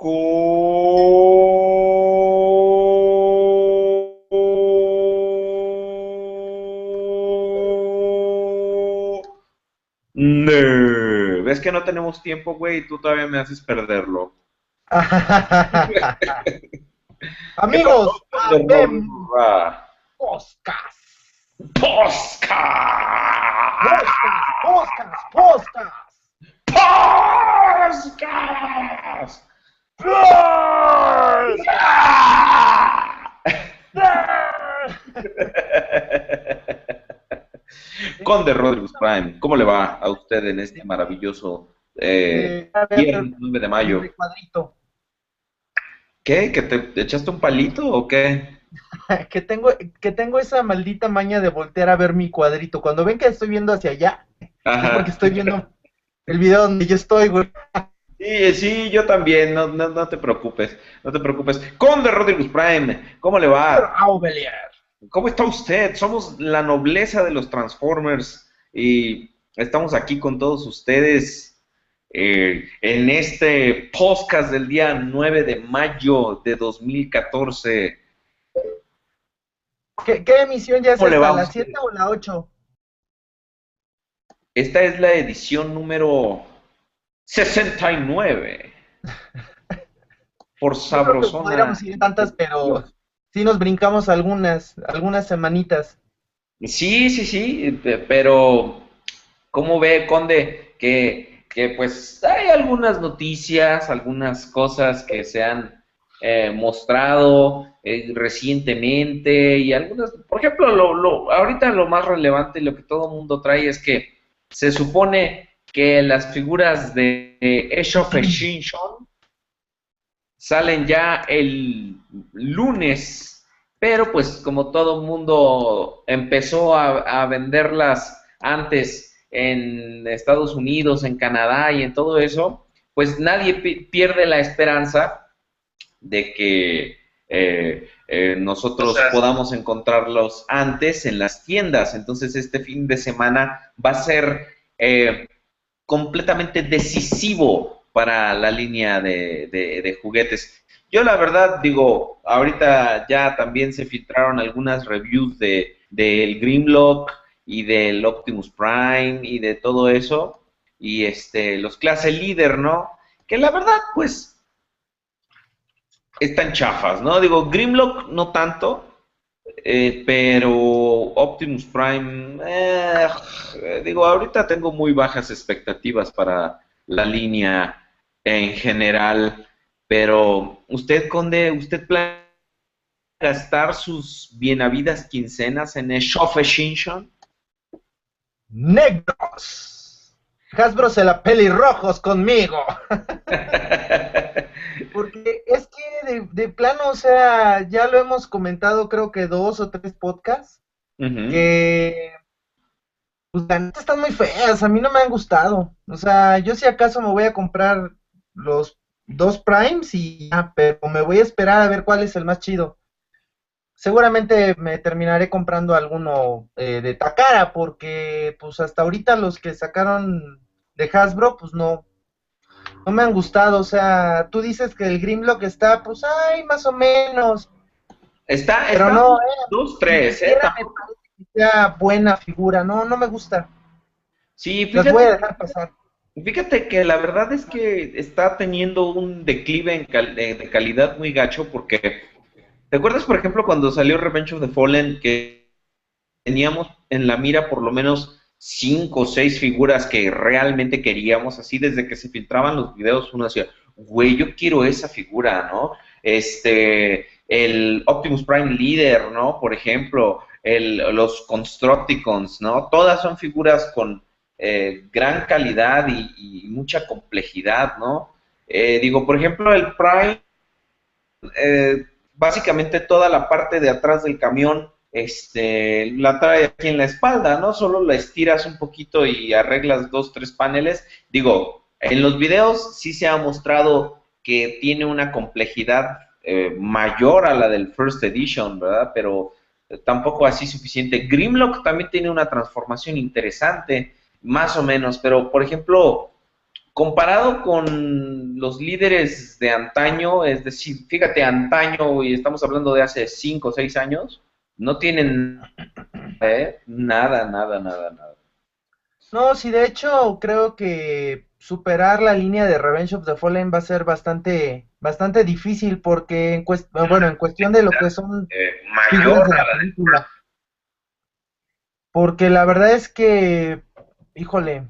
No. ¿Ves que no tenemos tiempo, güey? Y tú todavía me haces perderlo. Amigos, Podcast. Podcast. Podcast. Podcast. Podcast. Conde Rodríguez Prime, ¿cómo le va a usted en este maravilloso eh, viernes 9 de mayo? Cuadrito. ¿Qué? ¿Que te echaste un palito o qué? que tengo que tengo esa maldita maña de voltear a ver mi cuadrito. Cuando ven que estoy viendo hacia allá, es porque estoy viendo el video donde yo estoy, güey. Sí, sí, yo también, no, no, no te preocupes, no te preocupes. Conde Rodríguez Prime, ¿cómo le va? ¿Cómo está usted? Somos la nobleza de los Transformers y estamos aquí con todos ustedes eh, en este podcast del día 9 de mayo de 2014. ¿Qué, qué emisión ya es esta, la 7 o la 8? Esta es la edición número 69. Por sabrosona. Podríamos ir tantas, pero sí nos brincamos algunas, algunas semanitas. Sí, sí, sí, pero ¿cómo ve, Conde? Que, que pues hay algunas noticias, algunas cosas que se han eh, mostrado eh, recientemente y algunas, por ejemplo, lo, lo, ahorita lo más relevante y lo que todo el mundo trae es que se supone que las figuras de Age of Extinction salen ya el lunes, pero pues como todo el mundo empezó a, venderlas antes en Estados Unidos, en Canadá y en todo eso, pues nadie pierde la esperanza de que eh, eh, nosotros podamos encontrarlos antes en las tiendas. Entonces este fin de semana va a ser eh, completamente decisivo para la línea de, juguetes. Yo la verdad digo, ahorita ya también se filtraron algunas reviews de del Grimlock y del Optimus Prime y de todo eso y este los clase líder, ¿no? Que la verdad pues están chafas, ¿no? Digo, Grimlock no tanto, eh, pero Optimus Prime, eh, digo, ahorita tengo muy bajas expectativas para la línea en general. Pero usted, Conde, ¿usted planea gastar sus bienavidas quincenas en el Shinshon? ¡Negros! Hasbro se la pelirrojos conmigo. Porque es que de, plano, o sea, ya lo hemos comentado creo que dos o tres podcasts, que pues la neta están muy feas, a mí no me han gustado. O sea, yo si acaso me voy a comprar los dos primes y ya, pero me voy a esperar a ver cuál es el más chido. Seguramente me terminaré comprando alguno eh, de Takara, porque pues hasta ahorita los que sacaron de Hasbro, pues no, no me han gustado. O sea, tú dices que el Grimlock está, pues, ay, más o menos. Está, pero no, eh, dos, tres, eh, sea buena figura, no, no me gusta. Sí, fíjate, voy a dejar pasar. Fíjate que la verdad es que está teniendo un declive en de calidad muy gacho porque, ¿te acuerdas, por ejemplo, cuando salió Revenge of the Fallen que teníamos en la mira por lo menos cinco o seis figuras que realmente queríamos, así desde que se filtraban los videos uno decía, güey, yo quiero esa figura, ¿no? Este, el Optimus Prime Leader, ¿no? Por ejemplo, el, los Constructicons, ¿no? Todas son figuras con eh, gran calidad y, mucha complejidad, ¿no? Eh, digo, por ejemplo, el Prime, eh, básicamente toda la parte de atrás del camión este, la trae aquí en la espalda, ¿no? Solo la estiras un poquito y arreglas dos, tres paneles. Digo, en los videos sí se ha mostrado que tiene una complejidad mayor a la del First Edition, ¿verdad? Pero tampoco así suficiente. Grimlock también tiene una transformación interesante más o menos, pero por ejemplo, comparado con los líderes de antaño, es decir, fíjate, antaño, y estamos hablando de hace 5 o 6 años, no tienen ¿eh? nada, nada, nada, nada. No, sí, de hecho creo que superar la línea de Revenge of the Fallen va a ser bastante bastante difícil porque en bueno, en cuestión de lo que son eh, mayor de la película. Porque la verdad es que, híjole,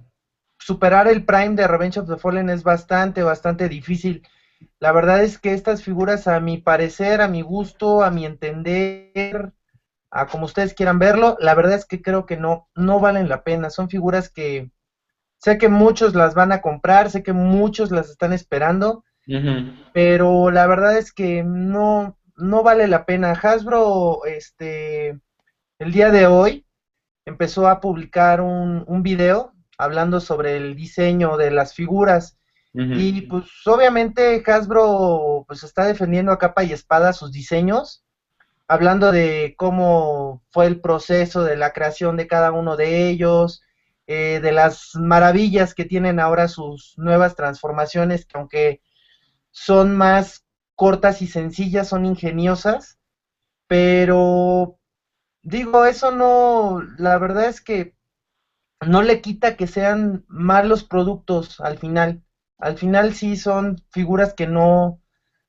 superar el Prime de Revenge of the Fallen es bastante, bastante difícil. La verdad es que estas figuras, a mi parecer, a mi gusto, a mi entender, a como ustedes quieran verlo, la verdad es que creo que no, no valen la pena. Son figuras que sé que muchos las van a comprar, sé que muchos las están esperando, pero la verdad es que no, no vale la pena. Hasbro, este, el día de hoy empezó a publicar un, un video hablando sobre el diseño de las figuras. Y pues obviamente Hasbro pues está defendiendo a capa y espada sus diseños, hablando de cómo fue el proceso de la creación de cada uno de ellos, eh, de las maravillas que tienen ahora sus nuevas transformaciones, que aunque son más cortas y sencillas, son ingeniosas, pero digo, eso no, la verdad es que no le quita que sean malos productos al final. Al final sí son figuras que no,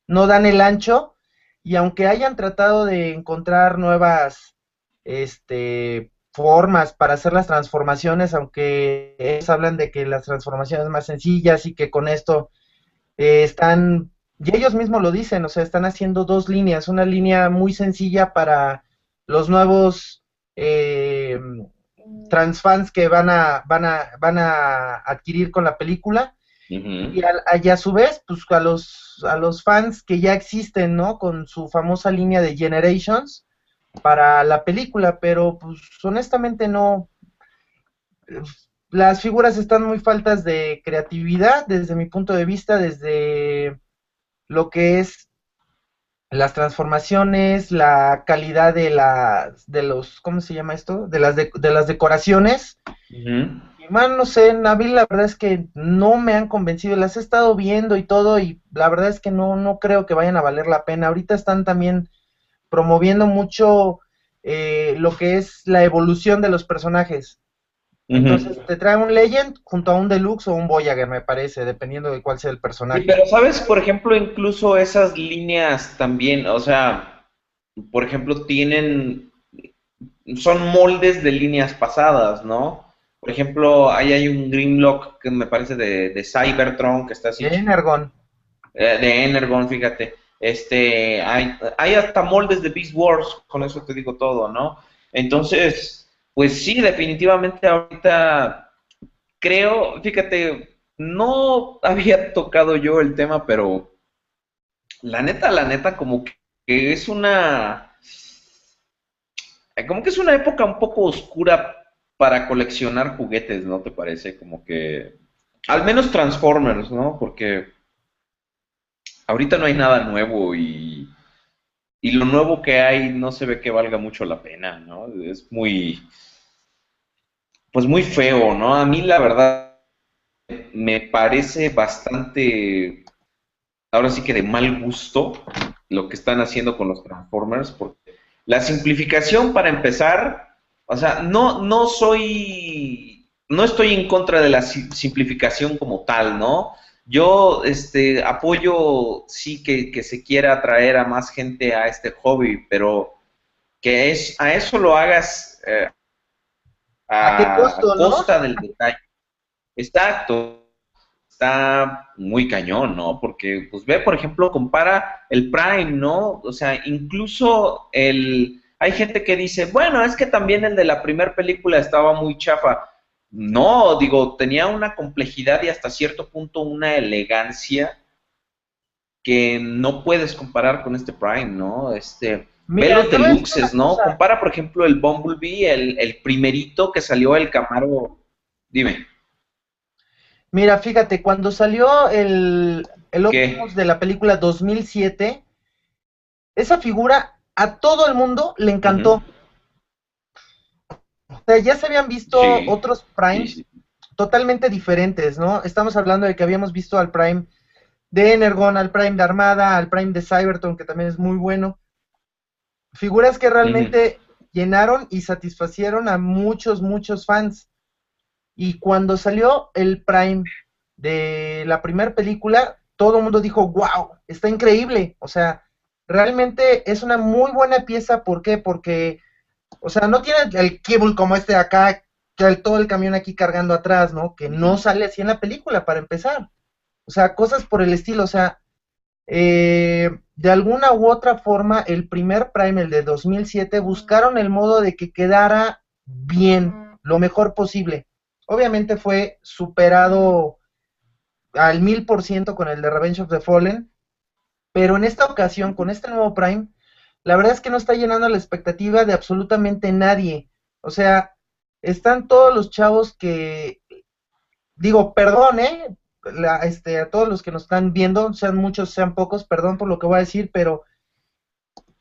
no dan el ancho y aunque hayan tratado de encontrar nuevas este, formas para hacer las transformaciones, aunque ellos hablan de que las transformaciones más sencillas y que con esto eh, están, y ellos mismos lo dicen, o sea, están haciendo dos líneas, una línea muy sencilla para los nuevos eh, transfans que van a, van a, van a adquirir con la película. Y a, a, su vez, pues a los, a los fans que ya existen, ¿no? Con su famosa línea de Generations para la película, pero pues honestamente no. Las figuras están muy faltas de creatividad desde mi punto de vista, desde lo que es las transformaciones, la calidad de las, de los, ¿cómo se llama esto? De las, de, las decoraciones. Y man, no sé, Nabil, la verdad es que no me han convencido, las he estado viendo y todo, y la verdad es que no, no creo que vayan a valer la pena. Ahorita están también promoviendo mucho eh, lo que es la evolución de los personajes. Entonces te trae un Legend junto a un Deluxe o un Voyager, me parece, dependiendo de cuál sea el personaje. pero sabes, por ejemplo, incluso esas líneas también, o sea, por ejemplo, tienen, son moldes de líneas pasadas, ¿no? Por ejemplo, ahí hay un Grimlock que me parece de, de Cybertron que está así. De Energon. Eh, de Energon, fíjate. Este, hay, hay hasta moldes de Beast Wars, con eso te digo todo, ¿no? Entonces, pues sí, definitivamente ahorita creo, fíjate, no había tocado yo el tema, pero la neta, la neta, como que es una, como que es una época un poco oscura para coleccionar juguetes, ¿no te parece? Como que, al menos Transformers, ¿no? Porque ahorita no hay nada nuevo y, y lo nuevo que hay no se ve que valga mucho la pena, ¿no? Es muy, pues muy feo, ¿no? A mí la verdad me parece bastante, ahora sí que de mal gusto lo que están haciendo con los Transformers, porque la simplificación para empezar, o sea, no, no soy, no estoy en contra de la simplificación como tal, ¿no? Yo este, apoyo, sí, que, que se quiera atraer a más gente a este hobby, pero que es, a eso lo hagas eh, a, qué costo, costa del detalle. Exacto. Está muy cañón, ¿no? Porque, pues ve, por ejemplo, compara el Prime, ¿no? O sea, incluso el... Hay gente que dice, bueno, es que también el de la primera película estaba muy chafa. No, digo, tenía una complejidad y hasta cierto punto una elegancia que no puedes comparar con este Prime, ¿no? Este, Ve los deluxes, ¿no? Compara, por ejemplo, el Bumblebee, el, primerito que salió el Camaro. Dime. Mira, fíjate, cuando salió el, el Optimus de la película 2007, esa figura a todo el mundo le encantó. O sea, ya se habían visto otros Primes totalmente diferentes, ¿no? Estamos hablando de que habíamos visto al Prime de Energon, al Prime de Armada, al Prime de Cybertron, que también es muy bueno. Figuras que realmente llenaron y satisfacieron a muchos, muchos fans. Y cuando salió el Prime de la primera película, todo el mundo dijo, wow, está increíble. O sea, realmente es una muy buena pieza. ¿Por qué? Porque, o sea, no tiene el cable como este de acá, que todo el camión aquí cargando atrás, ¿no? Que no sale así en la película, para empezar. O sea, cosas por el estilo. O sea, eh, de alguna u otra forma, el primer Prime, el de 2007, buscaron el modo de que quedara bien, lo mejor posible. Obviamente fue superado al mil por ciento con el de Revenge of the Fallen, pero en esta ocasión, con este nuevo Prime, la verdad es que no está llenando la expectativa de absolutamente nadie. O sea, están todos los chavos que, digo, perdón, ¿eh? Este, a todos los que nos están viendo, sean muchos, sean pocos, perdón por lo que voy a decir, pero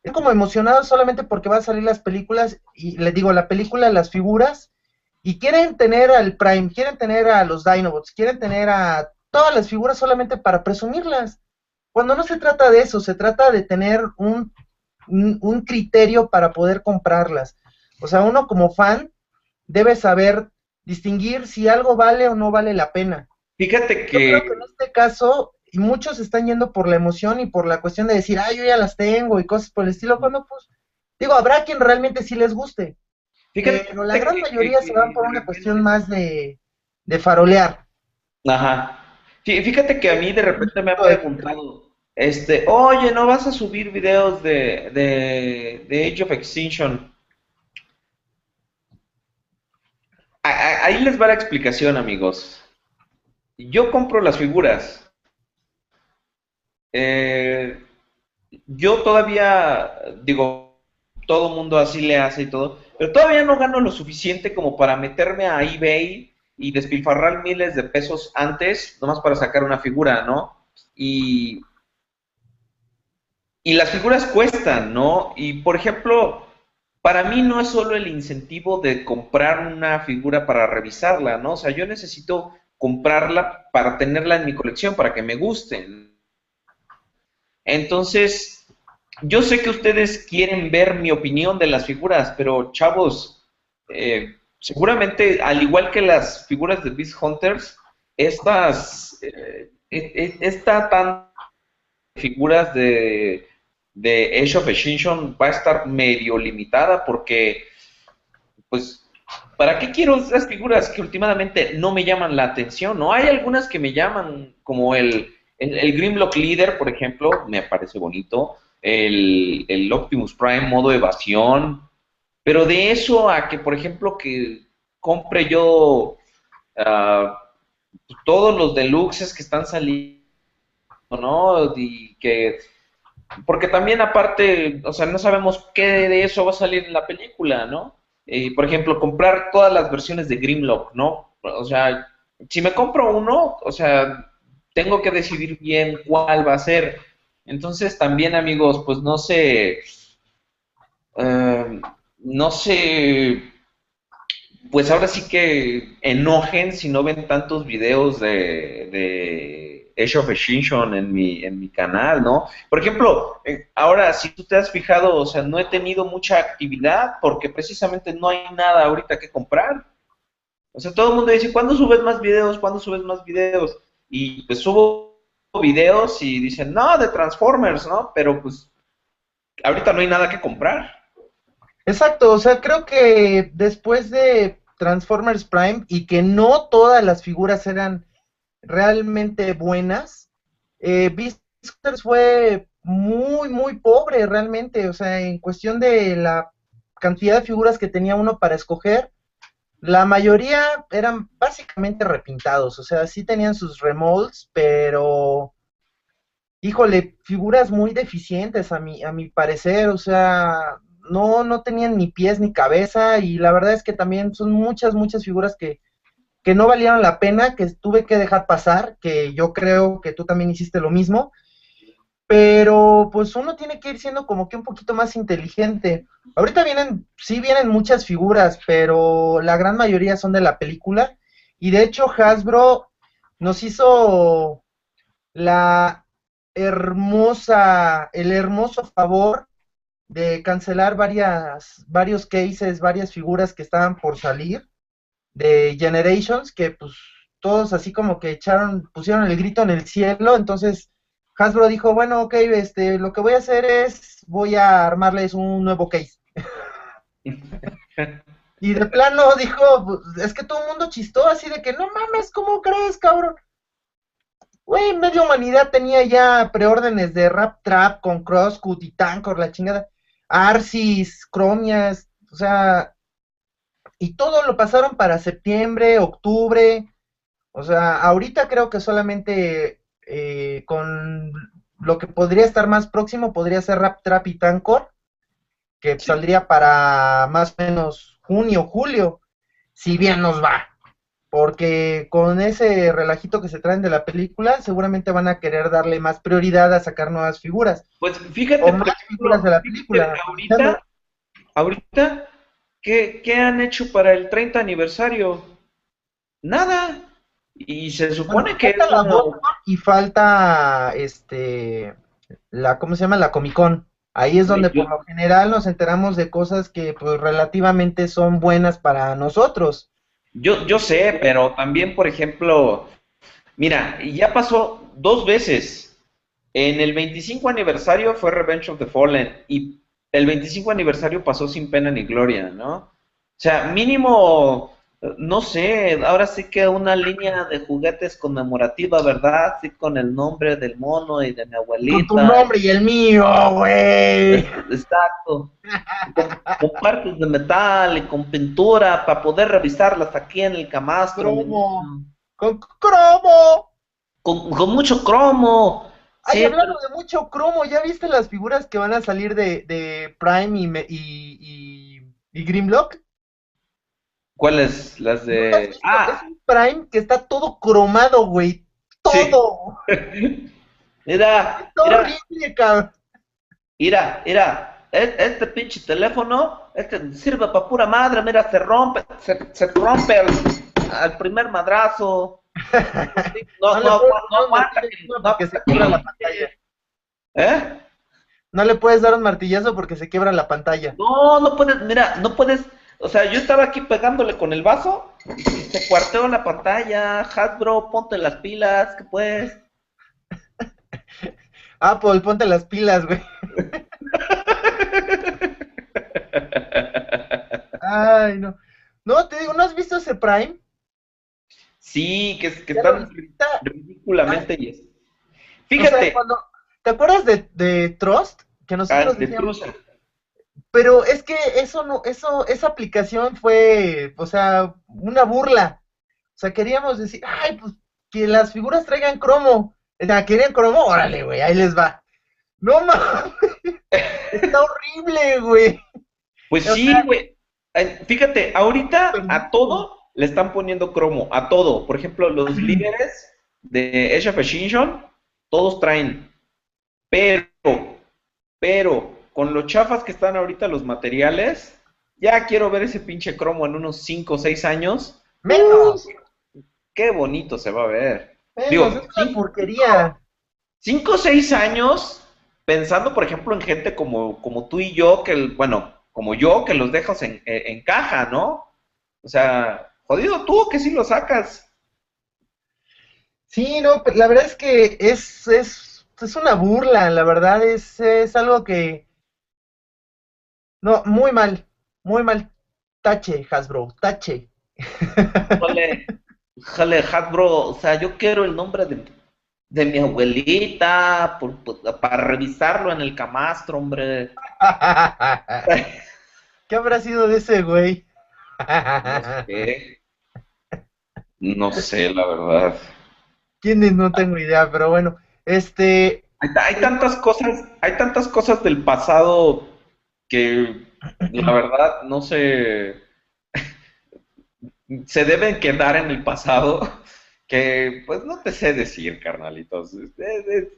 es como emocionado solamente porque van a salir las películas y les digo, la película, las figuras, y quieren tener al Prime, quieren tener a los Dinobots, quieren tener a todas las figuras solamente para presumirlas. Cuando no se trata de eso, se trata de tener un, un, criterio para poder comprarlas. O sea, uno como fan debe saber distinguir si algo vale o no vale la pena. Fíjate que... Yo creo que en este caso, y muchos están yendo por la emoción y por la cuestión de decir, ah, yo ya las tengo y cosas por el estilo, cuando pues, digo, habrá quien realmente sí les guste. Fíjate pero la gran mayoría se van por una cuestión más de, de farolear. Ajá. Fíjate que a mí de repente me ha preguntado, este, oye, ¿no vas a subir videos de, de, de Age of Extinction? Ahí les va la explicación, amigos. Yo compro las figuras. Eh, yo todavía, digo, todo mundo así le hace y todo, pero todavía no gano lo suficiente como para meterme a eBay y despilfarrar miles de pesos antes, nomás para sacar una figura, ¿no? Y, y las figuras cuestan, ¿no? Y por ejemplo, para mí no es solo el incentivo de comprar una figura para revisarla, ¿no? O sea, yo necesito comprarla para tenerla en mi colección, para que me gusten. Entonces, yo sé que ustedes quieren ver mi opinión de las figuras, pero chavos, eh, seguramente, al igual que las figuras de Beast Hunters, estas, eh, e, e, esta tan figuras de, de Age of Extinction va a estar medio limitada porque, pues, ¿para qué quiero esas figuras que últimamente no me llaman la atención? No hay algunas que me llaman, como el, el, Grimlock Leader, por ejemplo, me parece bonito. El, el Optimus Prime modo evasión, pero de eso a que, por ejemplo, que compre yo ah, todos los deluxes que están saliendo, ¿no? Y que porque también aparte, o sea, no sabemos qué de eso va a salir en la película, ¿no? Y, por ejemplo, comprar todas las versiones de Grimlock, ¿no? O sea, si me compro uno, o sea, tengo que decidir bien cuál va a ser. Entonces, también, amigos, pues no sé, eh, no sé, pues ahora sí que enojen si no ven tantos videos de, de Age of Extinction en mi, en mi canal, ¿no? Por ejemplo, eh, ahora si tú te has fijado, o sea, no he tenido mucha actividad porque precisamente no hay nada ahorita que comprar. O sea, todo el mundo dice, ¿cuándo subes más videos? ¿Cuándo subes más videos? Y pues subo videos y dicen, no, de Transformers, ¿no? Pero pues ahorita no hay nada que comprar. Exacto, o sea, creo que después de Transformers Prime y que no todas las figuras eran realmente buenas, eh, fue muy, muy pobre realmente, o sea, en cuestión de la cantidad de figuras que tenía uno para escoger, la mayoría eran básicamente repintados, o sea, sí tenían sus remolds, pero híjole, figuras muy deficientes a mi, a mi parecer, o sea, no, no tenían ni pies ni cabeza y la verdad es que también son muchas, muchas figuras que, que no valieron la pena, que tuve que dejar pasar, que yo creo que tú también hiciste lo mismo, pero pues uno tiene que ir siendo como que un poquito más inteligente. Ahorita vienen, sí vienen muchas figuras, pero la gran mayoría son de la película. Y de hecho Hasbro nos hizo la hermosa, el hermoso favor de cancelar varias, varios cases, varias figuras que estaban por salir de Generations, que pues todos así como que echaron, pusieron el grito en el cielo, entonces Hasbro dijo, bueno, ok, este, lo que voy a hacer es, voy a armarles un nuevo case. y de plano dijo, pues, es que todo el mundo chistó así de que, no mames, ¿cómo crees, cabrón? Güey, media humanidad tenía ya preórdenes de Rap Trap con Crosscut y Tankor, la chingada. Arsis, Cromias, o sea, y todo lo pasaron para septiembre, octubre. O sea, ahorita creo que solamente eh, con lo que podría estar más próximo podría ser Rap Trap y Tankor, que saldría para más o menos junio, julio, si bien nos va porque con ese relajito que se traen de la película, seguramente van a querer darle más prioridad a sacar nuevas figuras. Pues fíjate, o más figuras de la película. Ahorita, ahorita ¿qué, ¿qué, han hecho para el 30 aniversario? Nada. Y se supone que falta la y falta este la ¿cómo se llama? la Comic Con. Ahí es donde por lo general nos enteramos de cosas que pues relativamente son buenas para nosotros. Yo, yo sé, pero también, por ejemplo, mira, ya pasó dos veces. En el 25 aniversario fue Revenge of the Fallen y el 25 aniversario pasó sin pena ni gloria, ¿no? O sea, mínimo, no sé, ahora sí que una línea de juguetes conmemorativa, ¿verdad? Sí, con el nombre del mono y de mi abuelita. Con tu nombre y el mío, güey. Exacto. Con, partes de metal y con pintura para poder revisarlas aquí en el camastro. Cromo. Con cromo. Con, mucho cromo. Ay, hablando de mucho cromo, ¿ya viste las figuras que van a salir de, de Prime y, y, y, y Grimlock? ¿Cuáles? Las de. ah. Es un Prime que está todo cromado, güey. Todo. mira. Es horrible, cabrón. Mira, mira. Este pinche teléfono, este sirve para pura madre, mira, se rompe, se, se rompe al, primer madrazo. No, no, no, no, no, porque se quiebra la pantalla. ¿Eh? No le puedes dar un martillazo porque se quiebra la pantalla. No, no puedes, mira, no puedes o sea, yo estaba aquí pegándole con el vaso y se cuarteó la pantalla. Hasbro, ponte las pilas, que pues. Apple, ponte las pilas, güey. Ay, no. No, te digo, ¿no has visto ese Prime? Sí, que, que están ridículamente yes. Fíjate. ¿Te acuerdas de, de Trust? Que nosotros ah, de decíamos, pero es que eso no, eso, esa aplicación fue, o sea, una burla. O sea, queríamos decir, ay, pues que las figuras traigan cromo. O sea, ¿querían cromo? Órale, güey, ahí les va. No mames, está horrible, güey. Pues sí, güey. Fíjate, ahorita a todo le están poniendo cromo, a todo. Por ejemplo, los líderes de Age of Extinction, todos traen. Pero, pero, con los chafas que están ahorita los materiales, ya quiero ver ese pinche cromo en unos 5 o 6 años. Menos. qué bonito se va a ver. Menos, Digo, es una porquería. 5 o 6 años, pensando, por ejemplo, en gente como, como tú y yo, que, bueno, como yo, que los dejas en, en caja, ¿no? O sea, jodido tú que sí lo sacas. Sí, no, la verdad es que es, es, es una burla, la verdad es, es algo que, no, muy mal, muy mal. Tache, Hasbro, tache. Jale, jale, Hasbro, o sea, yo quiero el nombre de, de mi abuelita para revisarlo en el camastro, hombre. ¿Qué habrá sido de ese güey? no sé. No sé, la verdad. ¿Quién es? No tengo idea, pero bueno, este... Hay, hay tantas cosas, hay tantas cosas del pasado que la verdad no se, se deben quedar en el pasado, que pues no te sé decir, carnalitos,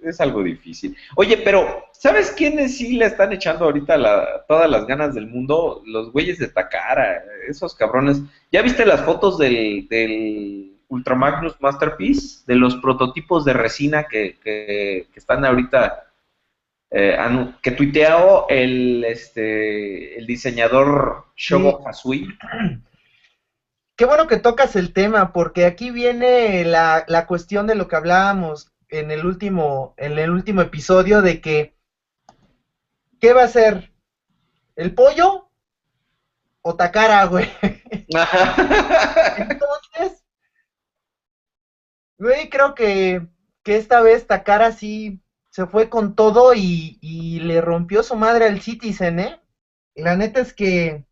es, algo difícil. Oye, pero ¿sabes quiénes sí le están echando ahorita la, todas las ganas del mundo? Los güeyes de Takara, esos cabrones. ¿Ya viste las fotos del, del Ultra Magnus Masterpiece, de los prototipos de resina que, que, están ahorita, eh, que tuiteó el, este, el diseñador Shogo Hasui. Qué bueno que tocas el tema, porque aquí viene la, la cuestión de lo que hablábamos en el último, en el último episodio, de que ¿qué va a ser? ¿El pollo o Takara, güey? Entonces, güey, creo que, que esta vez Takara sí se fue con todo y, y, le rompió su madre al Citizen, ¿eh? La neta es que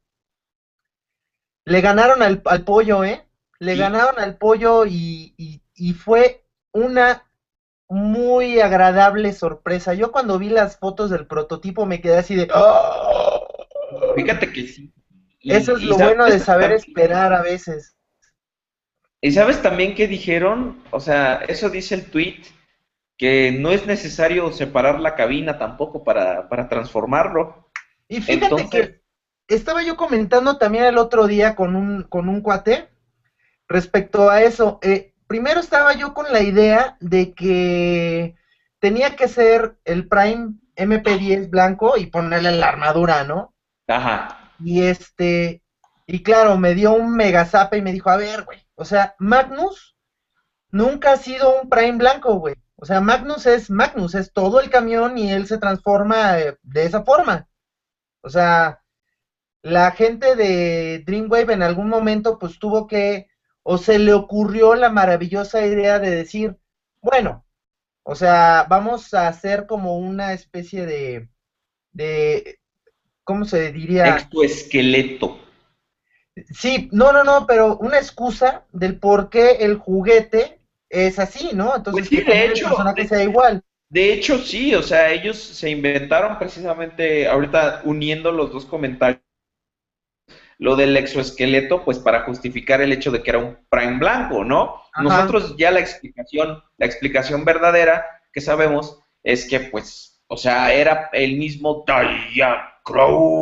le ganaron al, al pollo, ¿eh? Le ganaron al pollo y, y, y fue una muy agradable sorpresa. Yo cuando vi las fotos del prototipo me quedé así de... ¡Ah! Fíjate que sí. Eso es lo bueno de saber esperar a veces. Y sabes también que dijeron, o sea, eso dice el tweet, que no es necesario separar la cabina tampoco para, para transformarlo. Y fíjate que estaba yo comentando también el otro día con un, con un cuate respecto a eso. Eh, primero estaba yo con la idea de que tenía que ser el Prime MP10 blanco y ponerle la armadura, ¿no? Ajá. Y este, y claro, me dio un mega zap y me dijo, a ver, güey, o sea, Magnus nunca ha sido un Prime blanco, güey. O sea, Magnus es Magnus, es todo el camión y él se transforma eh, de esa forma. O sea, la gente de Dreamwave en algún momento pues tuvo que o se le ocurrió la maravillosa idea de decir, bueno, o sea, vamos a hacer como una especie de, de ¿cómo se diría? Exoesqueleto. Sí, no, no, no, pero una excusa del por qué el juguete es así, ¿no? Entonces, pues sí, de hecho, que sea igual. De hecho, sí, o sea, ellos se inventaron precisamente, ahorita uniendo los dos comentarios, lo del exoesqueleto, pues para justificar el hecho de que era un prime blanco, ¿no? Nosotros ya la explicación, la explicación verdadera que sabemos es que, pues, o sea, era el mismo Diacrow.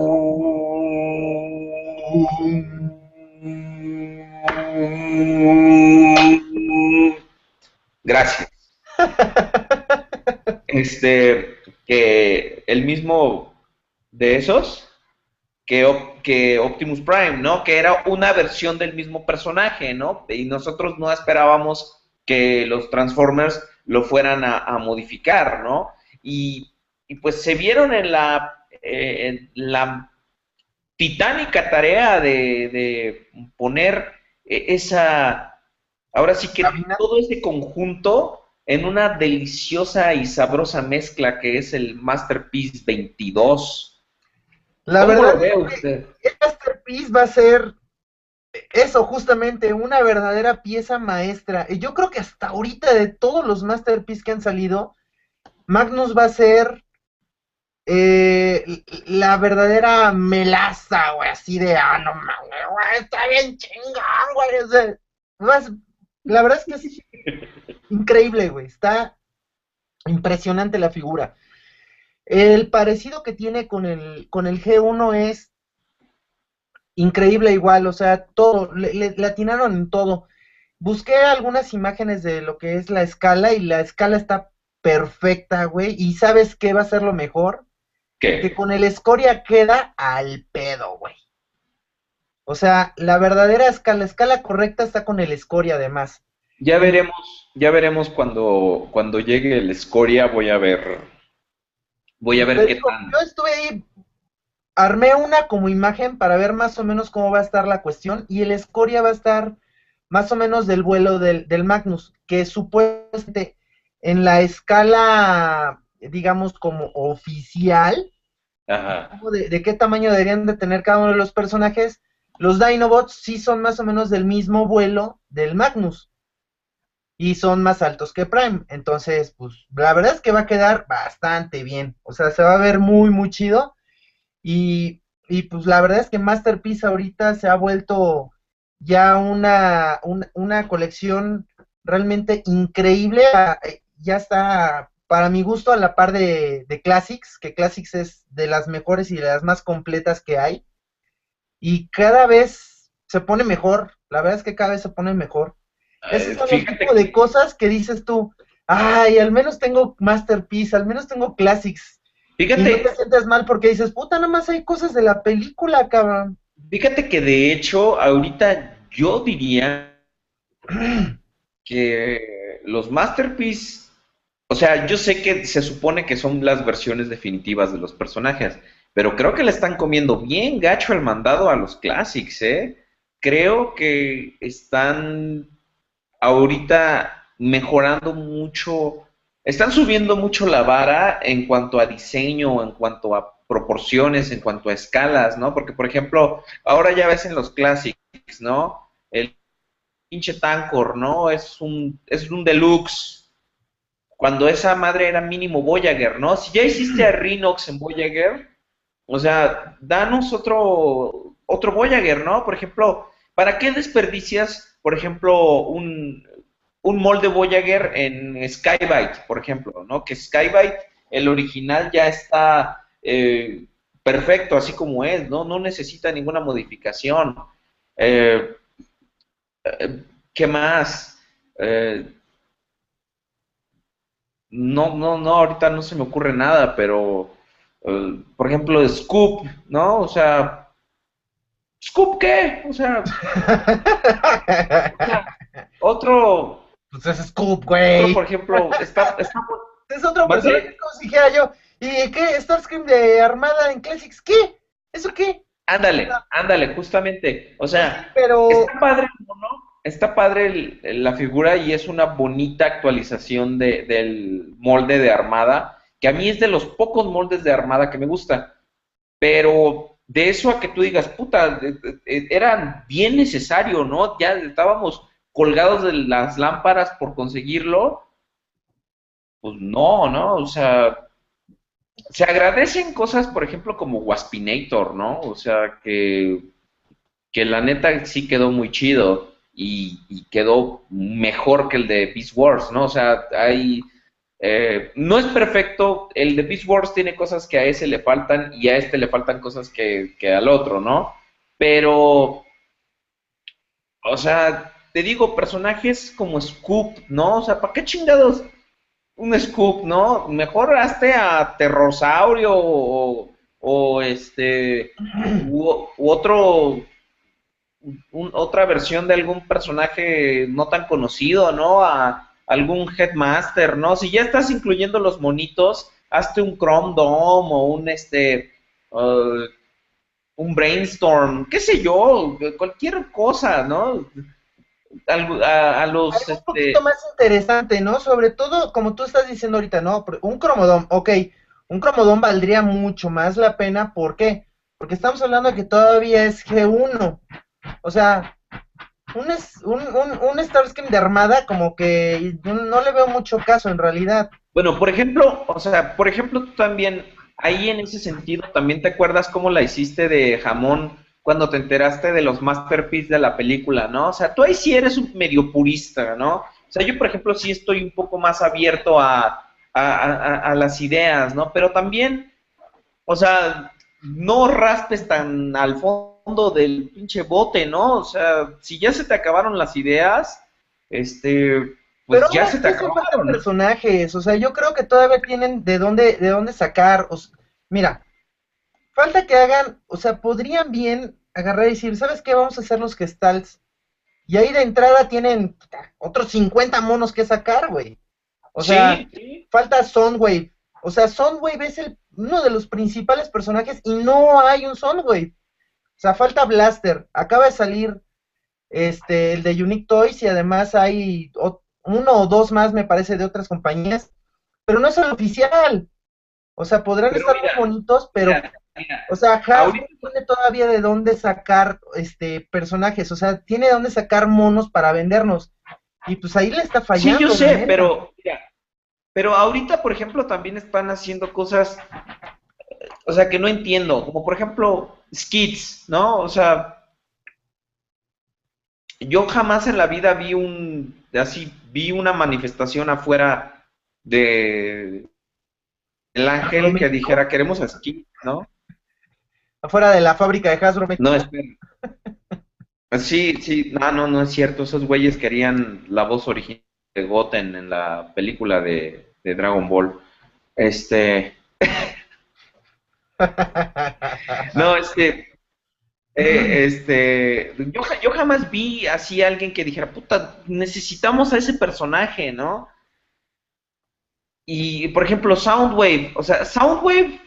Gracias. Este, que el mismo de esos que, que Optimus Prime, ¿no? Que era una versión del mismo personaje, ¿no? Y nosotros no esperábamos que los Transformers lo fueran a, modificar, ¿no? Y, pues se vieron en la, eh, la titánica tarea de, poner e, esa, ahora sí que todo ese conjunto en una deliciosa y sabrosa mezcla que es el Masterpiece 22. La verdad, el Masterpiece va a ser eso, justamente, una verdadera pieza maestra. Y yo creo que hasta ahorita, de todos los Masterpiece que han salido, Magnus va a ser eh, la verdadera melaza, güey, así de, ah, no mames, güey, está bien chingón, güey. la verdad es que es increíble, güey, está impresionante la figura. El parecido que tiene con el, con el G1 es increíble igual, o sea, todo, le, atinaron en todo. Busqué algunas imágenes de lo que es la escala y la escala está perfecta, güey. ¿Y sabes qué va a ser lo mejor? Que con el escoria queda al pedo, güey. O sea, la verdadera escala, la escala correcta está con el escoria además. Ya veremos, ya veremos cuando, cuando llegue el escoria, voy a ver Voy a ver qué tal. Yo estuve ahí, armé una como imagen para ver más o menos cómo va a estar la cuestión y el escoria va a estar más o menos del vuelo del, Magnus, que supuestamente en la escala, digamos, como oficial, De, de, qué tamaño deberían de tener cada uno de los personajes, los Dinobots sí son más o menos del mismo vuelo del Magnus y son más altos que Prime. Entonces, pues la verdad es que va a quedar bastante bien. O sea, se va a ver muy, muy chido. Y, y pues la verdad es que Masterpiece ahorita se ha vuelto ya una, una colección realmente increíble. Ah, eh, ya está, para mi gusto, a la par de, de Classics, que Classics es de las mejores y de las más completas que hay. Y cada vez se pone mejor. La verdad es que cada vez se pone mejor. Es el tipo de cosas que dices tú, ay, al menos tengo Masterpiece, al menos tengo Classics. Fíjate. Y no te sientes mal porque dices, puta, nada más hay cosas de la película, cabrón. Fíjate que de hecho, ahorita yo diría que los Masterpiece, o sea, yo sé que se supone que son las versiones definitivas de los personajes, pero creo que le están comiendo bien gacho el mandado a los Classics, ¿eh? Creo que están ahorita mejorando mucho, están subiendo mucho la vara en cuanto a diseño, en cuanto a proporciones, en cuanto a escalas, ¿no? Porque, por ejemplo, ahora ya ves en los Classics, ¿no? El pinche Tancor, ¿no? Es un, es un deluxe. Cuando esa madre era mínimo Voyager, ¿no? Si ya hiciste a Rhinox en Voyager, o sea, danos otro, otro Voyager, ¿no? Por ejemplo, ¿para qué desperdicias, por ejemplo, un, un molde Voyager en Skybite, por ejemplo, ¿no? Que Skybite, el original ya está eh, perfecto así como es, ¿no? No necesita ninguna modificación. Eh, eh, ¿Qué más? no, no, no, ahorita no se me ocurre nada, pero, por ejemplo, Scoop, ¿no? O sea, ¿Scoop qué? O sea, otro pues es Scoop, güey. por ejemplo, está, Es otro personaje, como si dijera yo. ¿Y qué? ¿Starscream de Armada en Classics? ¿Qué? ¿Eso qué? Ándale, ándale, justamente. O sea, pero... está padre, ¿no? Está padre la figura y es una bonita actualización de, del molde de Armada, que a mí es de los pocos moldes de Armada que me gusta. Pero de eso a que tú digas, puta, era bien necesario, ¿no? Ya estábamos colgados de las lámparas por conseguirlo, pues no, ¿no? O sea, se agradecen cosas, por ejemplo, como Waspinator, ¿no? O sea, que, que la neta sí quedó muy chido y, quedó mejor que el de Beast Wars, ¿no? O sea, hay... Eh, no es perfecto, el de Beast Wars tiene cosas que a ese le faltan y a este le faltan cosas que, que al otro, ¿no? Pero, o sea, te digo, personajes como Scoop, ¿no? O sea, ¿para qué chingados un Scoop, no? Mejor hazte a Terrosaurio o, este, u, otro, otra versión de algún personaje no tan conocido, ¿no? A algún Headmaster, ¿no? Si ya estás incluyendo los monitos, hazte un Chrome Dome o un, este, uh, un Brainstorm, qué sé yo, cualquier cosa, ¿no? a, los... un este, poquito más interesante, ¿no? Sobre todo, como tú estás diciendo ahorita, ¿no? Un cromodón, ok, un cromodón valdría mucho más la pena, ¿por qué? Porque estamos hablando de que todavía es G1, o sea, un, un, un, un de armada como que no le veo mucho caso en realidad. Bueno, por ejemplo, o sea, por ejemplo, tú también, ahí en ese sentido, también te acuerdas cómo la hiciste de jamón cuando te enteraste de los masterpieces de la película, ¿no? O sea, tú ahí sí eres un medio purista, ¿no? O sea, yo, por ejemplo, sí estoy un poco más abierto a, las ideas, ¿no? Pero también, o sea, no raspes tan al fondo del pinche bote, ¿no? O sea, si ya se te acabaron las ideas, este, pues ya se te acabaron. personajes, o sea, yo creo que todavía tienen de dónde, de dónde sacar, o mira, falta que hagan, o sea, podrían bien agarrar y decir, ¿sabes qué? Vamos a hacer los gestals. Y ahí de entrada tienen otros 50 monos que sacar, güey. O sea, falta Soundwave. O sea, Soundwave es el, uno de los principales personajes y no hay un Soundwave. O sea, falta Blaster. Acaba de salir este el de Unique Toys y además hay uno o dos más, me parece, de otras compañías. Pero no es el oficial. O sea, podrán estar muy bonitos, pero o sea, Hasbro tiene todavía de dónde sacar este personajes, o sea, tiene de dónde sacar monos para vendernos. Y pues ahí le está fallando. Sí, yo sé, pero pero ahorita, por ejemplo, también están haciendo cosas, o sea, que no entiendo, como por ejemplo, skits, ¿no? O sea, yo jamás en la vida vi un, así, vi una manifestación afuera de el ángel que dijera, queremos a skits, ¿no? afuera de la fábrica de Hasbro. No, espera. Sí, sí, no, no, no es cierto. Esos güeyes querían la voz original de Goten en la película de, Dragon Ball. Este. no, este. Eh, este. Yo, jamás vi así a alguien que dijera, puta, necesitamos a ese personaje, ¿no? Y, por ejemplo, Soundwave. O sea, Soundwave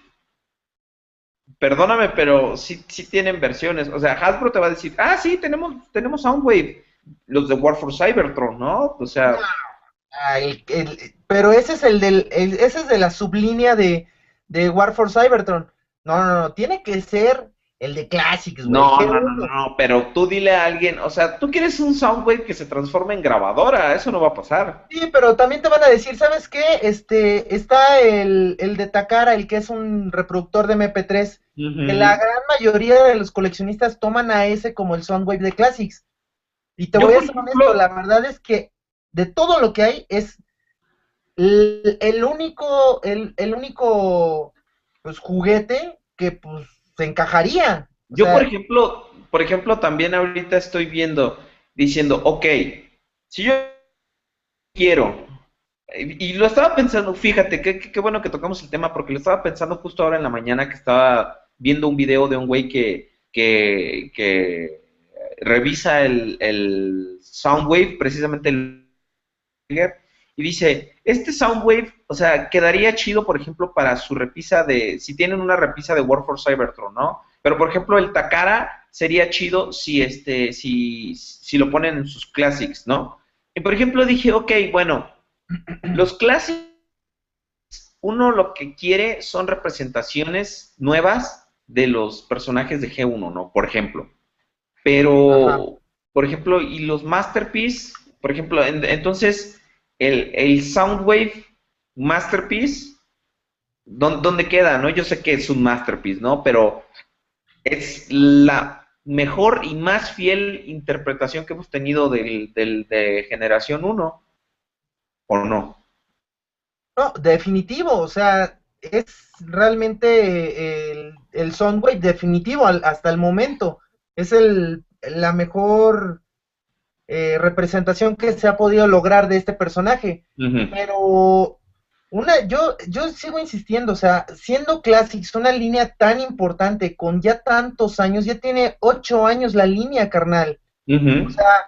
perdóname, pero sí, sí tienen versiones. O sea, Hasbro te va a decir, ah, sí, tenemos, tenemos Soundwave, los de War for Cybertron, ¿no? O sea... pero ese es el del, ese es de la sublínea de, de War for Cybertron. No, no, no, tiene que ser el de Classics, güey. No, no, no, no, pero tú dile a alguien, o sea, tú quieres un Soundwave que se transforme en grabadora, eso no va a pasar. Sí, pero también te van a decir, ¿sabes qué? Este, está el, el de Takara, el que es un reproductor de MP3, que la gran mayoría de los coleccionistas toman a ese como el Soundwave de Classics. Y te voy a ser honesto, la verdad es que de todo lo que hay es el, único, el, el único pues, juguete que pues se encajaría. Yo, por ejemplo, por ejemplo, también ahorita estoy viendo, diciendo, ok, si yo quiero, y, lo estaba pensando, fíjate, qué, bueno que tocamos el tema, porque lo estaba pensando justo ahora en la mañana que estaba viendo un video de un güey que, que, revisa el, el Soundwave, precisamente el y dice, este Soundwave, o sea, quedaría chido, por ejemplo, para su repisa de, si tienen una repisa de War for Cybertron, ¿no? Pero, por ejemplo, el Takara sería chido si, este, si, si lo ponen en sus classics, ¿no? Y, por ejemplo, dije, ok, bueno, los classics, uno lo que quiere son representaciones nuevas de los personajes de G1, ¿no? Por ejemplo. Pero, por ejemplo, y los Masterpiece, por ejemplo, entonces el, el Soundwave Masterpiece, ¿dónde, queda? ¿no? Yo sé que es un masterpiece, ¿no? Pero es la mejor y más fiel interpretación que hemos tenido del, del de Generación 1, ¿o no? No, definitivo, o sea, es realmente el, el Soundwave definitivo hasta el momento. Es el, la mejor eh, representación que se ha podido lograr de este personaje. Pero una, yo, yo sigo insistiendo, o sea, siendo Classics una línea tan importante, con ya tantos años, ya tiene ocho años la línea, carnal. O sea,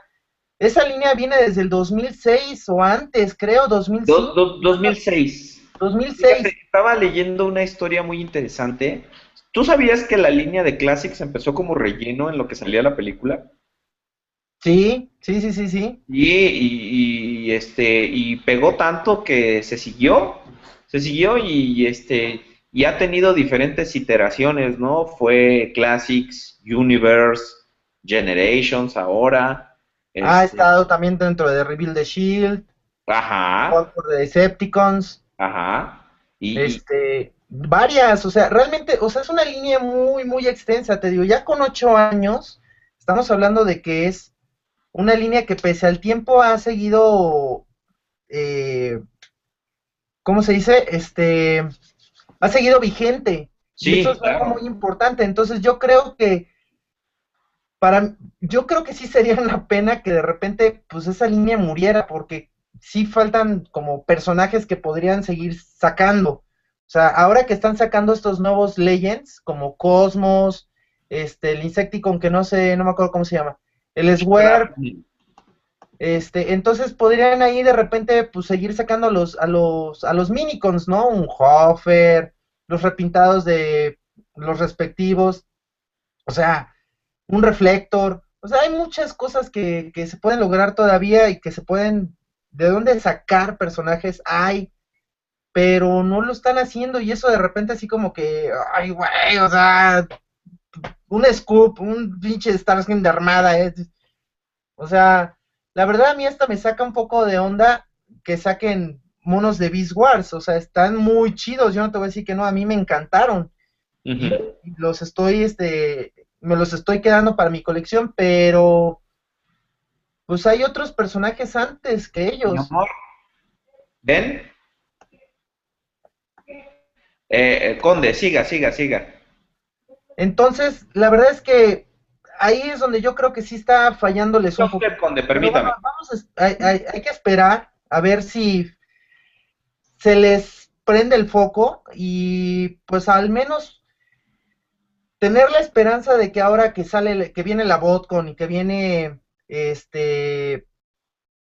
esa línea viene desde el 2006 o antes, creo, 2005. 2006. 2006. estaba leyendo una historia muy interesante. ¿Tú sabías que la línea de Classics empezó como relleno en lo que salía la película? Sí, sí, sí, sí, sí. Y, y, este y pegó tanto que se siguió, se siguió y este y ha tenido diferentes iteraciones, ¿no? Fue Classics, Universe, Generations ahora. Ha este estado también dentro de Reveal the Shield. Ajá. Por Decepticons. Ajá. Y, este, varias, o sea, realmente, o sea, es una línea muy, muy extensa, te digo, ya con ocho años, estamos hablando de que es una línea que pese al tiempo ha seguido, eh, ¿cómo se dice? Este, ha seguido vigente. Sí, eso es algo muy importante. Entonces yo creo que para, yo creo que sí sería una pena que de repente, pues esa línea muriera, porque sí faltan como personajes que podrían seguir sacando. O sea, ahora que están sacando estos nuevos Legends, como Cosmos, este, el Insecticon que no sé, no me acuerdo cómo se llama el Swear. Este, entonces podrían ahí de repente pues seguir sacando a los, a los, a los minicons, ¿no? Un Hofer, los repintados de los respectivos, o sea, un reflector, o sea, hay muchas cosas que, que se pueden lograr todavía y que se pueden, de dónde sacar personajes hay, pero no lo están haciendo y eso de repente así como que, ay, güey, o sea, un scoop, un pinche Starscream de armada. ¿eh? O sea, la verdad a mí hasta me saca un poco de onda que saquen monos de Beast Wars. O sea, están muy chidos. Yo no te voy a decir que no, a mí me encantaron. los estoy, este, me los estoy quedando para mi colección, pero pues hay otros personajes antes que ellos. ¿Ven? Eh, eh, Conde, siga, siga, siga. Entonces, la verdad es que ahí es donde yo creo que sí está fallándoles un poco. Permítame. Vamos, hay, hay, que esperar a ver si se les prende el foco y pues al menos tener la esperanza de que ahora que sale, que viene la BotCon y que viene este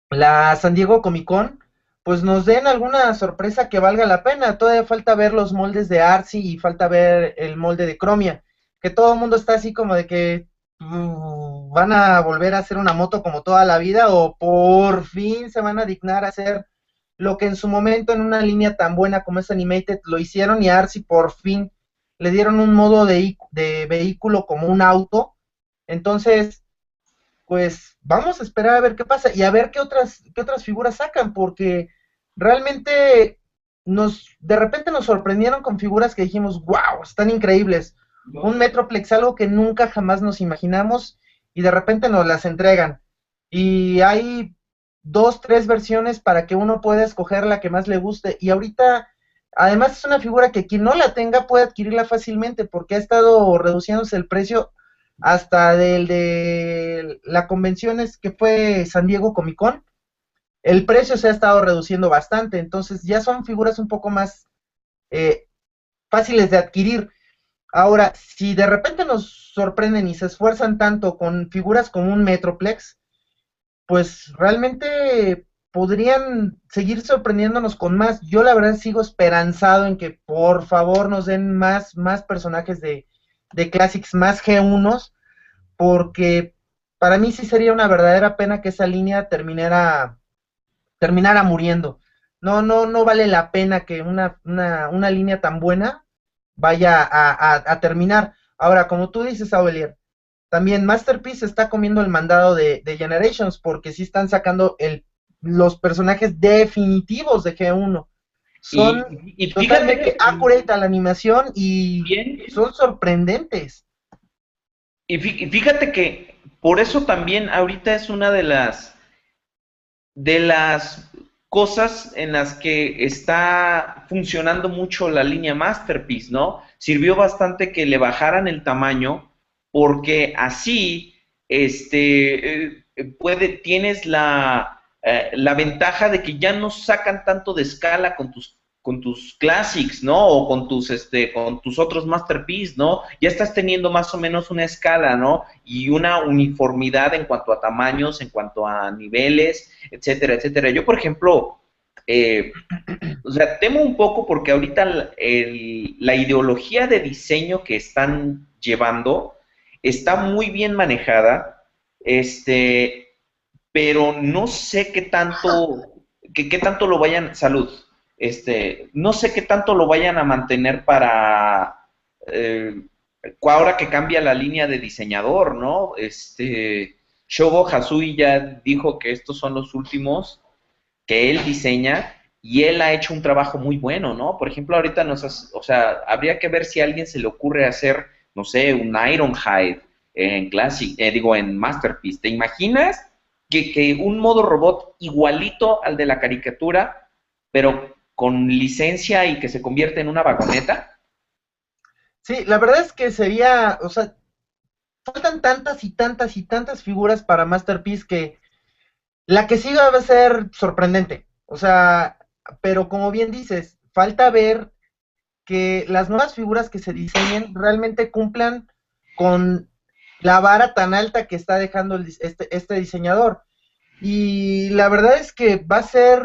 la San Diego Comic Con, pues nos den alguna sorpresa que valga la pena. Todavía falta ver los moldes de Arcee y falta ver el molde de Chromia, que todo el mundo está así como de que mm, van a volver a hacer una moto como toda la vida o por fin se van a dignar a hacer lo que en su momento en una línea tan buena como es Animated lo hicieron y Arcee por fin le dieron un modo de, de vehículo como un auto. Entonces, pues vamos a esperar a ver qué pasa y a ver qué otras, qué otras figuras sacan, porque realmente nos, de repente nos sorprendieron con figuras que dijimos, wow, están increíbles. Un Metroplex, algo que nunca jamás nos imaginamos, y de repente nos las entregan. Y hay dos, tres versiones para que uno pueda escoger la que más le guste. Y ahorita, además es una figura que quien no la tenga puede adquirirla fácilmente, porque ha estado reduciéndose el precio hasta del de la convención es que fue San Diego Comic Con, el precio se ha estado reduciendo bastante, entonces ya son figuras un poco más eh, fáciles de adquirir. Ahora, si de repente nos sorprenden y se esfuerzan tanto con figuras como un Metroplex, pues realmente podrían seguir sorprendiéndonos con más. Yo la verdad sigo esperanzado en que por favor nos den más, más personajes de, de Classics más G1s, porque para mí sí sería una verdadera pena que esa línea terminara, terminara muriendo. No, no, no vale la pena que una, una, una línea tan buena vaya a, terminar. Ahora, como tú dices, Aurelier, también Masterpiece está comiendo el mandado de, Generations porque sí están sacando el, los personajes definitivos de G1 son y, totalmente accurate a la animación y son sorprendentes. Y fíjate que por eso también ahorita es una de las de las cosas en las que está funcionando mucho la línea Masterpiece, ¿no? Sirvió bastante que le bajaran el tamaño porque así este eh, puede tienes la eh, la ventaja de que ya no sacan tanto de escala con tus con tus classics, ¿no? O con tus este con tus otros masterpiece, ¿no? Ya estás teniendo más o menos una escala, ¿no? Y una uniformidad en cuanto a tamaños, en cuanto a niveles, etcétera, etcétera. Yo, por ejemplo, eh, o sea, temo un poco porque ahorita la ideología de diseño que están llevando está muy bien manejada, este, pero no sé qué tanto, qué, tanto lo vayan, salud, este, no sé qué tanto lo vayan a mantener para eh, ahora que cambia la línea de diseñador, ¿no? Este, Shogo Hasui ya dijo que estos son los últimos que él diseña y él ha hecho un trabajo muy bueno, ¿no? Por ejemplo, ahorita nos, o sea, habría que ver si a alguien se le ocurre hacer, no sé, un Ironhide en Classic, eh, digo, en Masterpiece. ¿Te imaginas? que, un modo robot igualito al de la caricatura, pero con licencia y que se convierte en una vagoneta? Sí, la verdad es que sería, o sea, faltan tantas y tantas y tantas figuras para Masterpiece que la que siga va a ser sorprendente. O sea, pero como bien dices, falta ver que las nuevas figuras que se diseñen realmente cumplan con la vara tan alta que está dejando este, este diseñador. Y la verdad es que va a ser,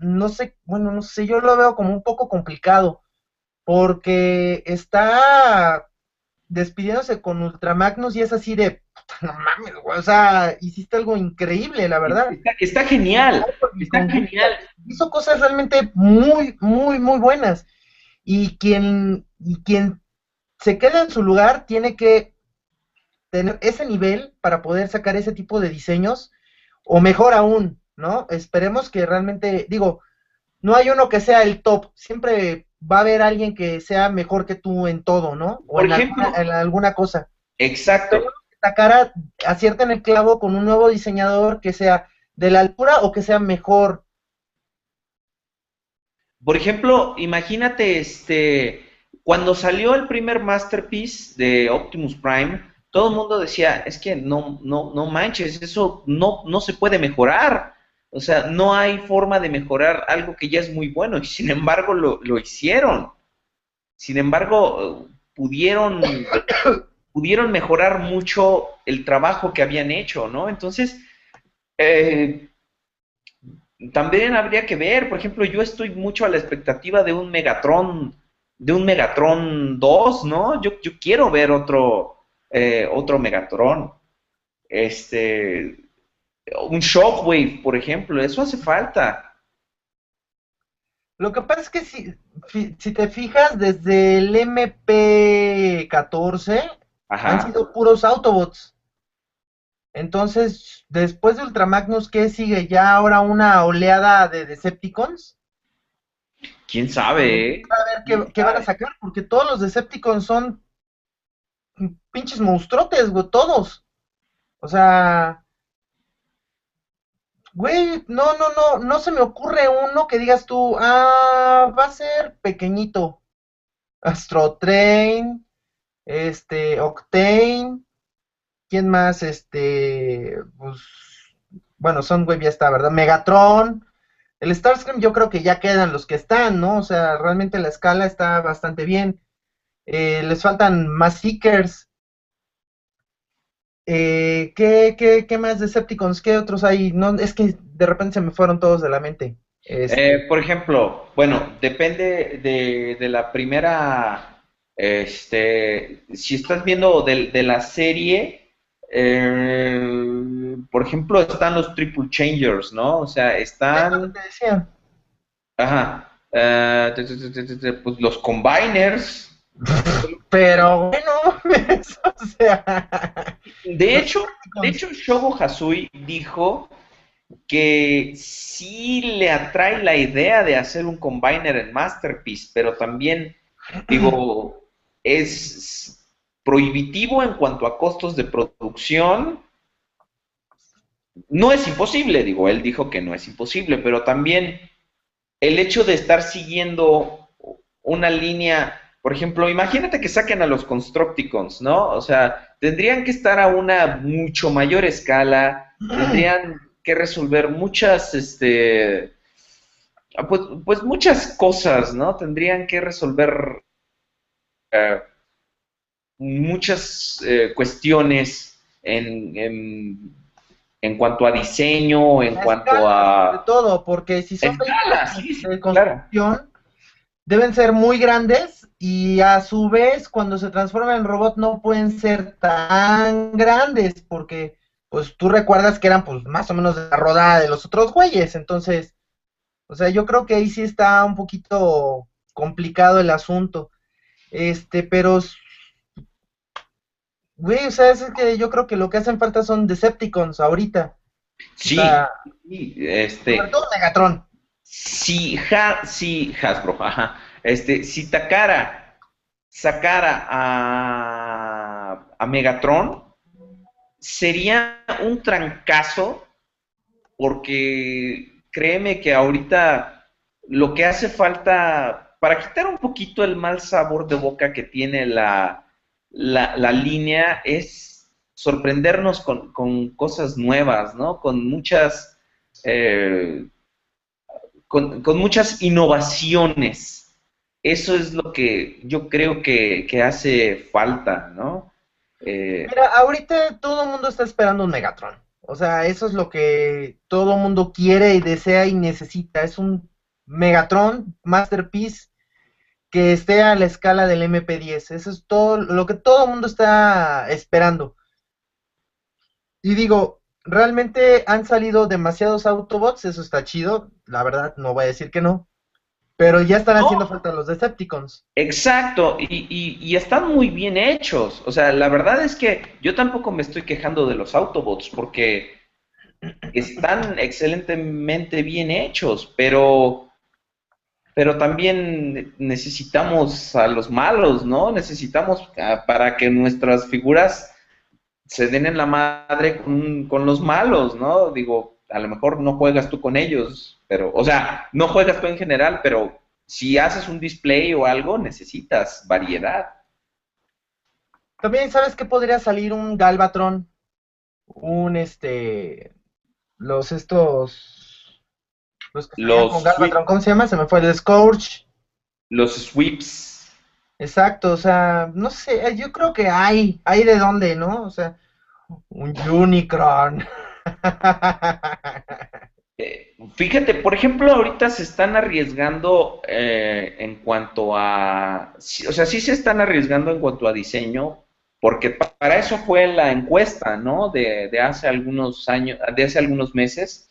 no sé, bueno, no sé, yo lo veo como un poco complicado, porque está despidiéndose con Ultramagnus y es así de, no mames, o sea, hiciste algo increíble, la verdad. Está, genial, está genial. Hizo cosas realmente muy, muy, muy buenas. Y quien, y quien se queda en su lugar tiene que tener ese nivel para poder sacar ese tipo de diseños, o mejor aún, ¿no? Esperemos que realmente, digo, no hay uno que sea el top, siempre va a haber alguien que sea mejor que tú en todo, ¿no? O en, alguna, cosa. Exacto. La cara acierta en el clavo con un nuevo diseñador que sea de la altura o que sea mejor. Por ejemplo, imagínate este cuando salió el primer masterpiece de Optimus Prime, todo el mundo decía, es que no, no, no manches, eso no, no se puede mejorar. O sea, no hay forma de mejorar algo que ya es muy bueno y sin embargo lo, lo hicieron. Sin embargo, pudieron, pudieron mejorar mucho el trabajo que habían hecho, ¿no? Entonces, eh, también habría que ver, por ejemplo, yo estoy mucho a la expectativa de un Megatron, de un Megatron 2, ¿no? Yo, yo quiero ver otro, eh, otro Megatron. Este, un Shockwave, por ejemplo, eso hace falta. Lo que pasa es que si, si te fijas, desde el MP14 han sido puros Autobots. Entonces, después de Ultramagnus, ¿qué sigue? ¿Ya ahora una oleada de Decepticons? ¿Quién sabe? Eh? A ver qué, qué van a sacar, porque todos los Decepticons son pinches monstruotes, güey, todos. O sea, Güey, no, no, no, no se me ocurre uno que digas tú, ah, va a ser pequeñito. Astro Train, este, Octane, ¿quién más? Este, pues, bueno, son, güey, ya está, ¿verdad? Megatron, el Starscream yo creo que ya quedan los que están, ¿no? O sea, realmente la escala está bastante bien. Eh, les faltan más Seekers, eh, ¿qué, qué, qué más Decepticons? ¿Qué otros hay? No, es que de repente se me fueron todos de la mente. Este eh, por ejemplo, bueno, depende de, la primera, este, si estás viendo de, la serie, eh, por ejemplo, están los Triple Changers, ¿no? O sea, están... Te decía. Ajá. pues los Combiners, pero bueno, o sea... De hecho, de hecho, Shogo Hasui dijo que sí le atrae la idea de hacer un combiner en Masterpiece, pero también, digo, es prohibitivo en cuanto a costos de producción. No es imposible, digo, él dijo que no es imposible, pero también el hecho de estar siguiendo una línea por ejemplo, imagínate que saquen a los Constructicons, ¿no? O sea, tendrían que estar a una mucho mayor escala, tendrían que resolver muchas, este, pues, pues muchas cosas, ¿no? Tendrían que resolver eh, muchas eh, cuestiones en, en, cuanto a diseño, en cuanto a... De todo, porque si son de construcción, deben ser muy grandes y a su vez cuando se transforman en robot no pueden ser tan grandes porque pues tú recuerdas que eran pues más o menos de la rodada de los otros güeyes, entonces, o sea, yo creo que ahí sí está un poquito complicado el asunto. Este, pero güey, o sea, es que yo creo que lo que hacen falta son Decepticons ahorita. Sí, este sobre todo Megatron. Sí, sí, Hasbro, ajá este, si Takara sacara a, a Megatron, sería un trancazo, porque créeme que ahorita lo que hace falta, para quitar un poquito el mal sabor de boca que tiene la, la, línea, es sorprendernos con, con, cosas nuevas, ¿no? Con muchas, eh, con, con muchas innovaciones eso es lo que yo creo que, hace falta, ¿no? Eh, Mira, ahorita todo el mundo está esperando un Megatron. O sea, eso es lo que todo el mundo quiere y desea y necesita. Es un Megatron Masterpiece que esté a la escala del MP10. Eso es todo lo que todo el mundo está esperando. Y digo, realmente han salido demasiados Autobots, eso está chido. La verdad, no voy a decir que no. Pero ya están haciendo falta los Decepticons. Exacto, y, están muy bien hechos. O sea, la verdad es que yo tampoco me estoy quejando de los Autobots porque están excelentemente bien hechos, pero, pero también necesitamos a los malos, ¿no? Necesitamos para que nuestras figuras se den en la madre con, con los malos, ¿no? Digo, a lo mejor no juegas tú con ellos, pero, o sea, no juegas tú en general, pero si haces un display o algo, necesitas variedad. También, ¿sabes qué podría salir un Galvatron? Un, este, los estos, los, con Galvatron, ¿cómo se llama? Se me fue el Scourge. Los Sweeps. Exacto, o sea, no sé, yo creo que hay, hay de dónde, ¿no? O sea, un Unicron. Fíjate, por ejemplo, ahorita se están arriesgando eh, en cuanto a, o sea, sí se están arriesgando en cuanto a diseño, porque para eso fue la encuesta, ¿no? De, hace algunos años, de hace algunos meses,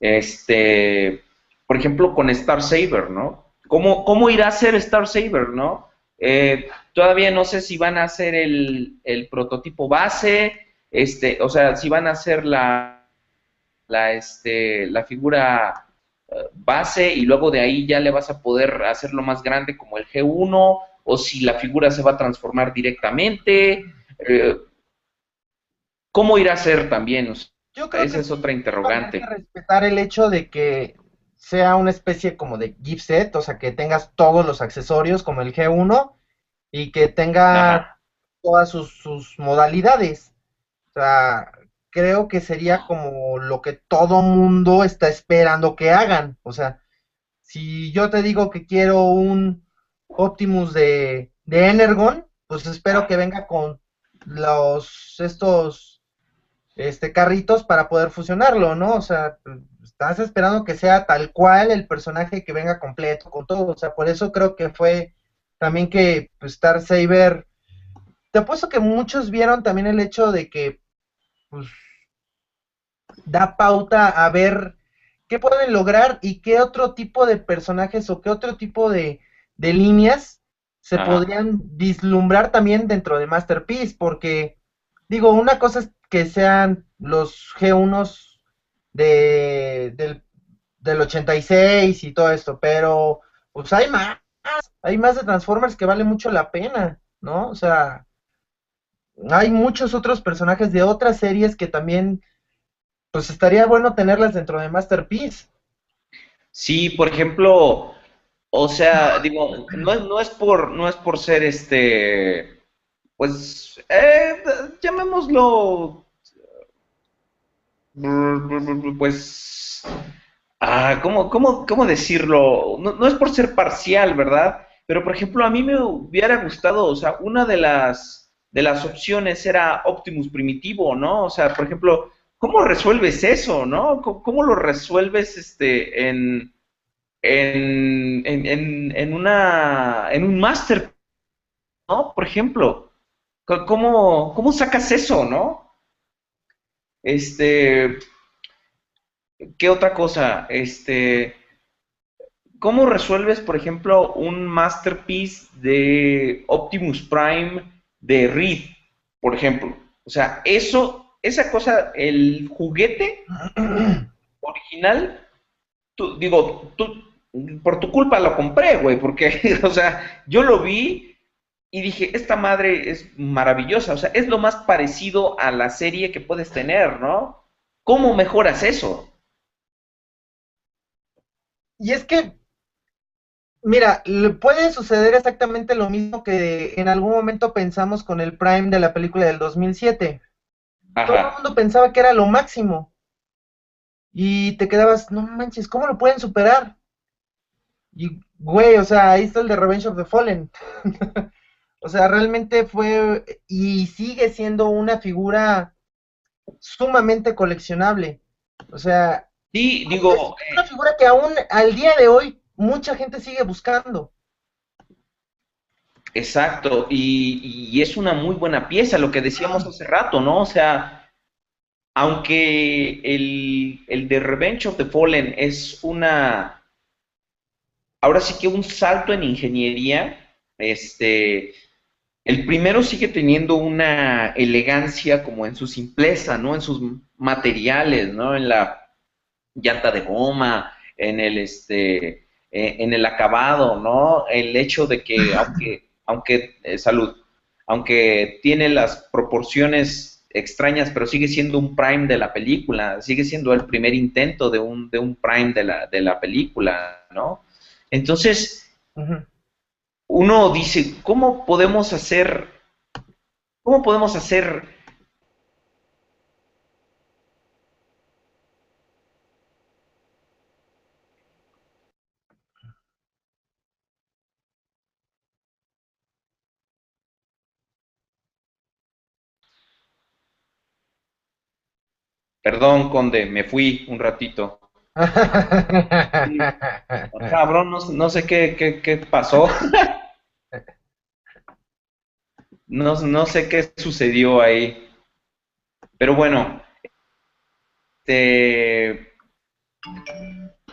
este, por ejemplo, con Star Saber, ¿no? ¿Cómo, cómo irá a ser Star Saber, no? Eh, todavía no sé si van a hacer el, el prototipo base, este, o sea, si van a hacer la la, este, la figura eh, base y luego de ahí ya le vas a poder hacerlo más grande como el G1 o si la figura se va a transformar directamente. Eh, ¿Cómo irá a ser también? Yo creo Esa es otra interrogante. respetar el hecho de que sea una especie como de gift set, o sea, que tengas todos los accesorios como el G1 y que tenga todas sus, sus modalidades. O sea, creo que sería como lo que todo mundo está esperando que hagan. O sea, si yo te digo que quiero un Optimus de, de Energon, pues espero que venga con los estos este carritos para poder fusionarlo, ¿no? O sea, estás esperando que sea tal cual el personaje que venga completo con todo, o sea, por eso creo que fue también que pues, Star Saber te apuesto que muchos vieron también el hecho de que pues, da pauta a ver qué pueden lograr y qué otro tipo de personajes o qué otro tipo de, líneas se podrían vislumbrar también dentro de Masterpiece, porque digo, una cosa es que sean los G1s de, del, del 86 y todo esto, pero pues hay más, hay más de Transformers que vale mucho la pena, ¿no? O sea, hay muchos otros personajes de otras series que también, pues estaría bueno tenerlas dentro de Masterpiece. Sí, por ejemplo, o sea, digo, no es, no es por, no es por ser este, pues, eh, llamémoslo, pues, ah, ¿cómo, cómo, cómo decirlo? No, no es por ser parcial, ¿verdad? Pero, por ejemplo, a mí me hubiera gustado, o sea, una de las de las opciones era Optimus primitivo, ¿no? O sea, por ejemplo, ¿cómo resuelves eso, no? ¿Cómo, lo resuelves este en, en, en, en, una en un master, ¿no? Por ejemplo, ¿cómo, cómo sacas eso, no? Este, ¿qué otra cosa? Este, ¿cómo resuelves, por ejemplo, un masterpiece de Optimus Prime de Reed, por ejemplo. O sea, eso, esa cosa, el juguete original, tú, digo, tú, por tu culpa lo compré, güey, porque, o sea, yo lo vi y dije, esta madre es maravillosa, o sea, es lo más parecido a la serie que puedes tener, ¿no? ¿Cómo mejoras eso? Y es que Mira, le puede suceder exactamente lo mismo que en algún momento pensamos con el Prime de la película del 2007. Todo el mundo pensaba que era lo máximo. Y te quedabas, no manches, ¿cómo lo pueden superar? Y, güey, o sea, ahí está el de Revenge of the Fallen. o sea, realmente fue y sigue siendo una figura sumamente coleccionable. O sea, sí, digo, es una figura que aún al día de hoy mucha gente sigue buscando. Exacto, y, es una muy buena pieza, lo que decíamos hace rato, ¿no? O sea, aunque el, el de Revenge of the Fallen es una, ahora sí que un salto en ingeniería, este, el primero sigue teniendo una elegancia como en su simpleza, ¿no? En sus materiales, ¿no? En la llanta de goma, en el, este, eh, en el acabado, ¿no? El hecho de que, aunque, aunque, eh, salud, aunque tiene las proporciones extrañas, pero sigue siendo un prime de la película, sigue siendo el primer intento de un, de un prime de la, de la película, ¿no? Entonces, uno dice, ¿cómo podemos hacer cómo podemos hacer Perdón, Conde, me fui un ratito. Cabrón, no, sé qué, pasó. No, no, sé qué sucedió ahí. Pero bueno, este,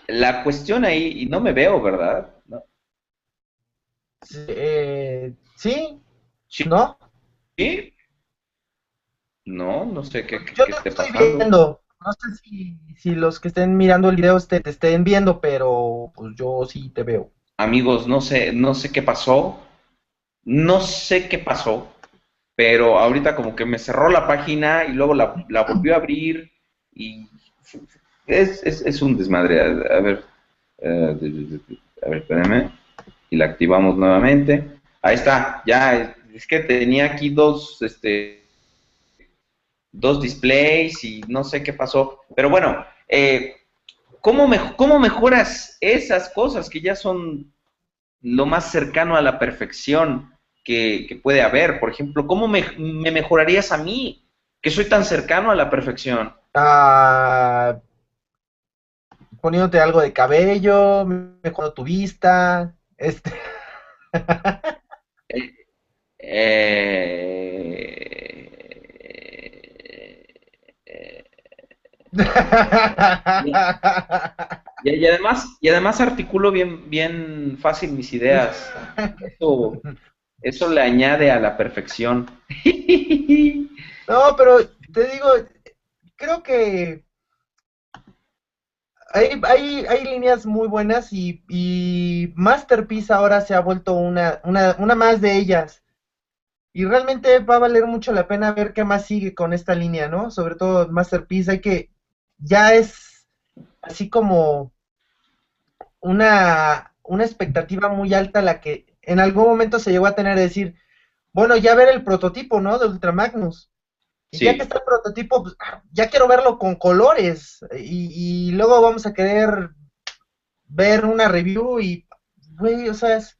la cuestión ahí, y no me veo, ¿verdad? No. Eh, sí, ¿no? Sí, no, no sé qué, qué, Yo te estoy viendo. No sé si, los que estén mirando el video te, te, estén viendo, pero pues yo sí te veo. Amigos, no sé, no sé qué pasó. No sé qué pasó, pero ahorita como que me cerró la página y luego la, volvió a abrir y es, es, un desmadre. A, ver, eh, a ver, espérenme. Y la activamos nuevamente. Ahí está, ya, es que tenía aquí dos, este, dos displays y no sé qué pasó. Pero bueno, eh, ¿cómo, mejoras esas cosas que ya son lo más cercano a la perfección que, puede haber? Por ejemplo, ¿cómo me, mejorarías a mí, que soy tan cercano a la perfección? Ah, poniéndote algo de cabello, mejorando tu vista, este... eh, y, además, y además articulo bien, bien fácil mis ideas. Eso, le añade a la perfección. No, pero te digo, creo que hay, hay, hay líneas muy buenas y, y, Masterpiece ahora se ha vuelto una, una, una más de ellas. Y realmente va a valer mucho la pena ver qué más sigue con esta línea, ¿no? Sobre todo Masterpiece, hay que, ya es así como una, una expectativa muy alta la que en algún momento se llegó a tener de decir, bueno, ya ver el prototipo, ¿no? De Ultra Magnus. Y ya que está el prototipo, pues, ah, ya quiero verlo con colores. Y, y, luego vamos a querer ver una review y, güey, o sea, es,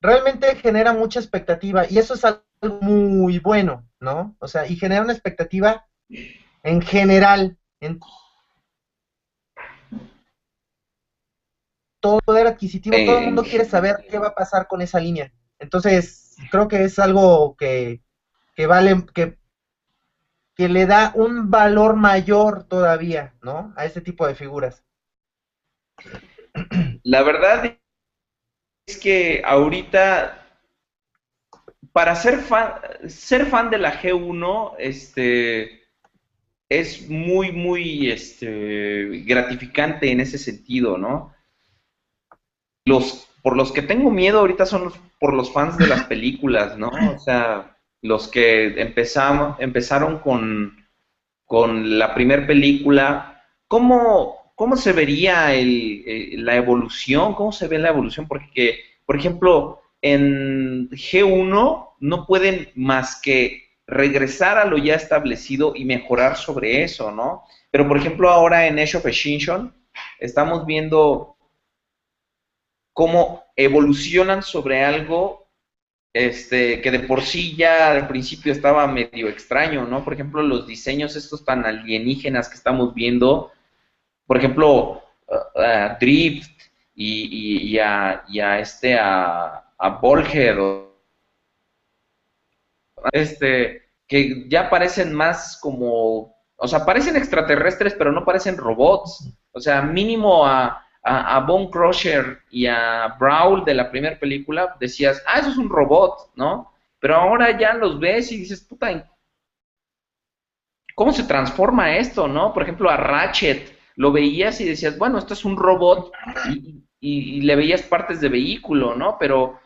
realmente genera mucha expectativa. Y eso es algo muy bueno, ¿no? O sea, y genera una expectativa en general en todo poder adquisitivo, todo el mundo quiere saber qué va a pasar con esa línea. Entonces, creo que es algo que, que vale, que, que le da un valor mayor todavía, ¿no? A ese tipo de figuras. La verdad es que ahorita, para ser fan, ser fan de la G1, este es muy, muy este, gratificante en ese sentido, ¿no? Los, por los que tengo miedo ahorita son por los fans de las películas, ¿no? O sea, los que empezamos, empezaron con, con la primera película, ¿cómo, cómo se vería el, la evolución? ¿Cómo se ve la evolución? Porque, por ejemplo, en G1 no pueden más que regresar a lo ya establecido y mejorar sobre eso, ¿no? Pero, por ejemplo, ahora en Age of Extinction estamos viendo cómo evolucionan sobre algo este, que de por sí ya al principio estaba medio extraño, ¿no? Por ejemplo, los diseños estos tan alienígenas que estamos viendo, por ejemplo, Drift y, a, este, a, a este, que ya parecen más como, o sea, parecen extraterrestres, pero no parecen robots. O sea, mínimo a, a, Bone Crusher y a Brawl de la primera película decías, ah, eso es un robot, ¿no? Pero ahora ya los ves y dices, puta, ¿cómo se transforma esto, no? Por ejemplo, a Ratchet lo veías y decías, bueno, esto es un robot y le veías partes de vehículo, ¿no? Pero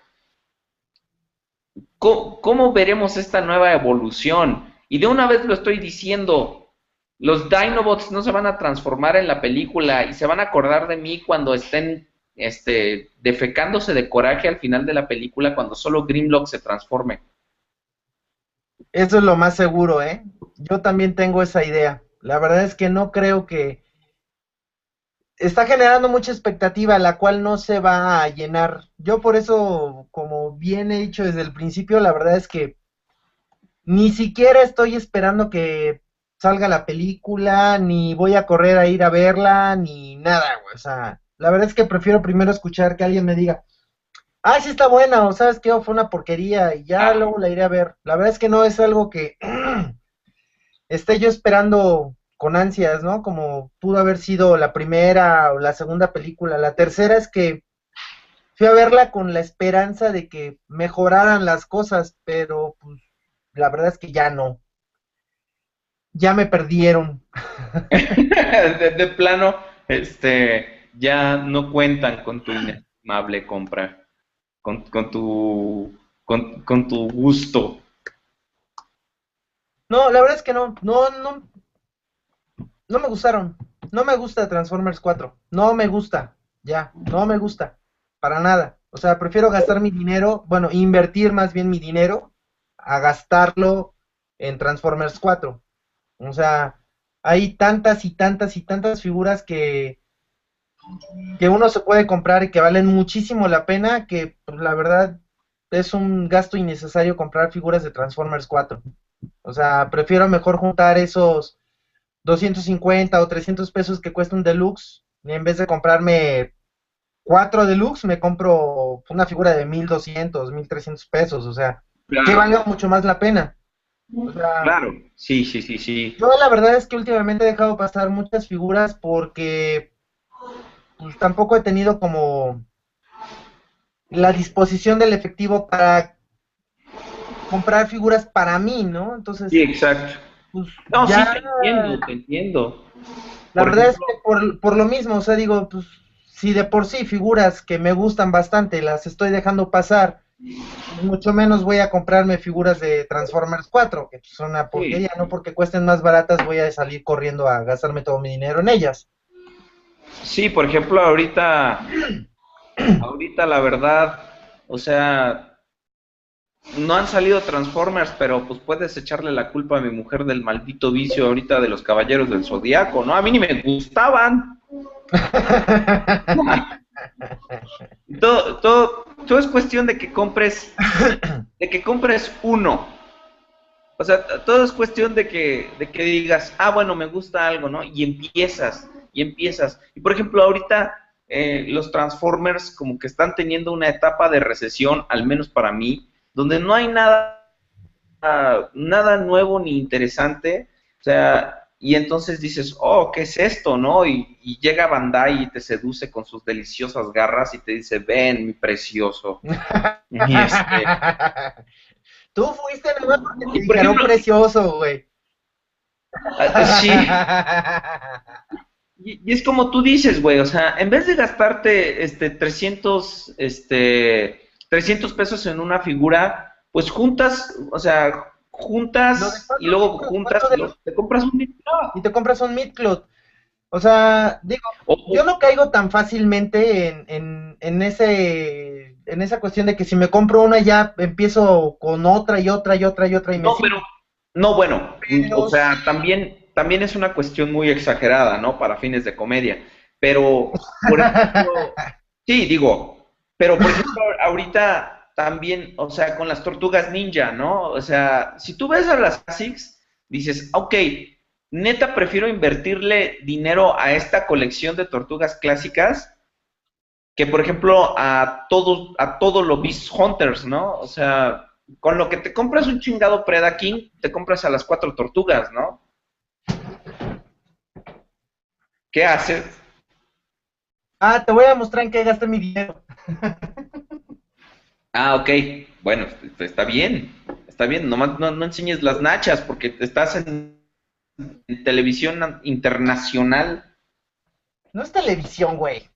¿Cómo, veremos esta nueva evolución? Y de una vez lo estoy diciendo, los Dinobots no se van a transformar en la película y se van a acordar de mí cuando estén este, defecándose de coraje al final de la película cuando solo Grimlock se transforme. Eso es lo más seguro, ¿eh? Yo también tengo esa idea. La verdad es que no creo que... Está generando mucha expectativa, la cual no se va a llenar. Yo por eso, como bien he dicho desde el principio, la verdad es que ni siquiera estoy esperando que salga la película, ni voy a correr a ir a verla, ni nada, güey. O sea, la verdad es que prefiero primero escuchar que alguien me diga, ah, sí está buena, o sabes qué, fue una porquería, y ya luego la iré a ver. La verdad es que no es algo que esté yo esperando con ansias, ¿no? Como pudo haber sido la primera o la segunda película. La tercera es que fui a verla con la esperanza de que mejoraran las cosas, pero pues, la verdad es que ya no. Ya me perdieron. de, plano, este, ya no cuentan con tu inestimable compra con, con tu con, con, tu gusto. No, la verdad es que no, no, no, no me gustaron. No me gusta Transformers 4. No me gusta. Ya, no me gusta. Para nada. O sea, prefiero gastar mi dinero, bueno, invertir más bien mi dinero a gastarlo en Transformers 4. O sea, hay tantas y tantas y tantas figuras que que uno se puede comprar y que valen muchísimo la pena, que pues, la verdad es un gasto innecesario comprar figuras de Transformers 4. O sea, prefiero mejor juntar esos 250 o 300 pesos que cuesta un deluxe y en vez de comprarme cuatro deluxe me compro una figura de 1200, 1300 pesos, o sea, que valga mucho más la pena. claro, sí, sí, sí, sí. Yo la verdad es que últimamente he dejado pasar muchas figuras porque pues tampoco he tenido como la disposición del efectivo para comprar figuras para mí, ¿no? Entonces. Sí, exacto. Pues, no, sí, te entiendo, te entiendo. La verdad es que por, por lo mismo, o sea, digo, pues si de por sí figuras que me gustan bastante las estoy dejando pasar, mucho menos voy a comprarme figuras de Transformers 4, que son una porquería, no porque cuesten más baratas voy a salir corriendo a gastarme todo mi dinero en ellas. Sí, por ejemplo, ahorita, ahorita la verdad, o sea, no han salido Transformers, pero pues puedes echarle la culpa a mi mujer del maldito vicio ahorita de los Caballeros del Zodiaco, ¿no? A mí ni me gustaban. todo, todo, todo es cuestión de que compres, de que compres uno. O sea, todo es cuestión de que, de que digas, ah, bueno, me gusta algo, ¿no? Y empiezas y empiezas. Y por ejemplo, ahorita eh, los Transformers como que están teniendo una etapa de recesión, al menos para mí, donde no hay nada, nada nuevo ni interesante. O sea, y entonces dices, oh, ¿qué es esto? ¿No? Y, llega Bandai y te seduce con sus deliciosas garras y te dice, ven, mi precioso. y este... Tú fuiste nomás porque te dijeron precioso, güey. Ah, sí. Y, es como tú dices, güey, o sea, en vez de gastarte este 300, este, 300 pesos en una figura, pues juntas, o sea, juntas y luego juntas, te compras un. Y te compras un midcloth. O sea, digo, yo no caigo tan fácilmente en, en, en, ese en esa cuestión de que si me compro una ya empiezo con otra y otra y otra y otra y me No, pero no, bueno, o sea, también también es una cuestión muy exagerada, ¿no? Para fines de comedia. Pero, por ejemplo, sí, digo, pero por ejemplo, ahorita también, o sea, con las tortugas ninja, ¿no? O sea, si tú ves a las Classics, dices, ok, neta prefiero invertirle dinero a esta colección de tortugas clásicas que, por ejemplo, a todos, a todos los Beast Hunters, ¿no? O sea, con lo que te compras un chingado Preda King, te compras a las cuatro tortugas, ¿no? ¿Qué haces? Ah, te voy a mostrar en qué gasté mi dinero. ah, ok. Bueno, está bien. Está bien. Nomás no, no enseñes las nachas porque estás en, televisión internacional. No es televisión, güey.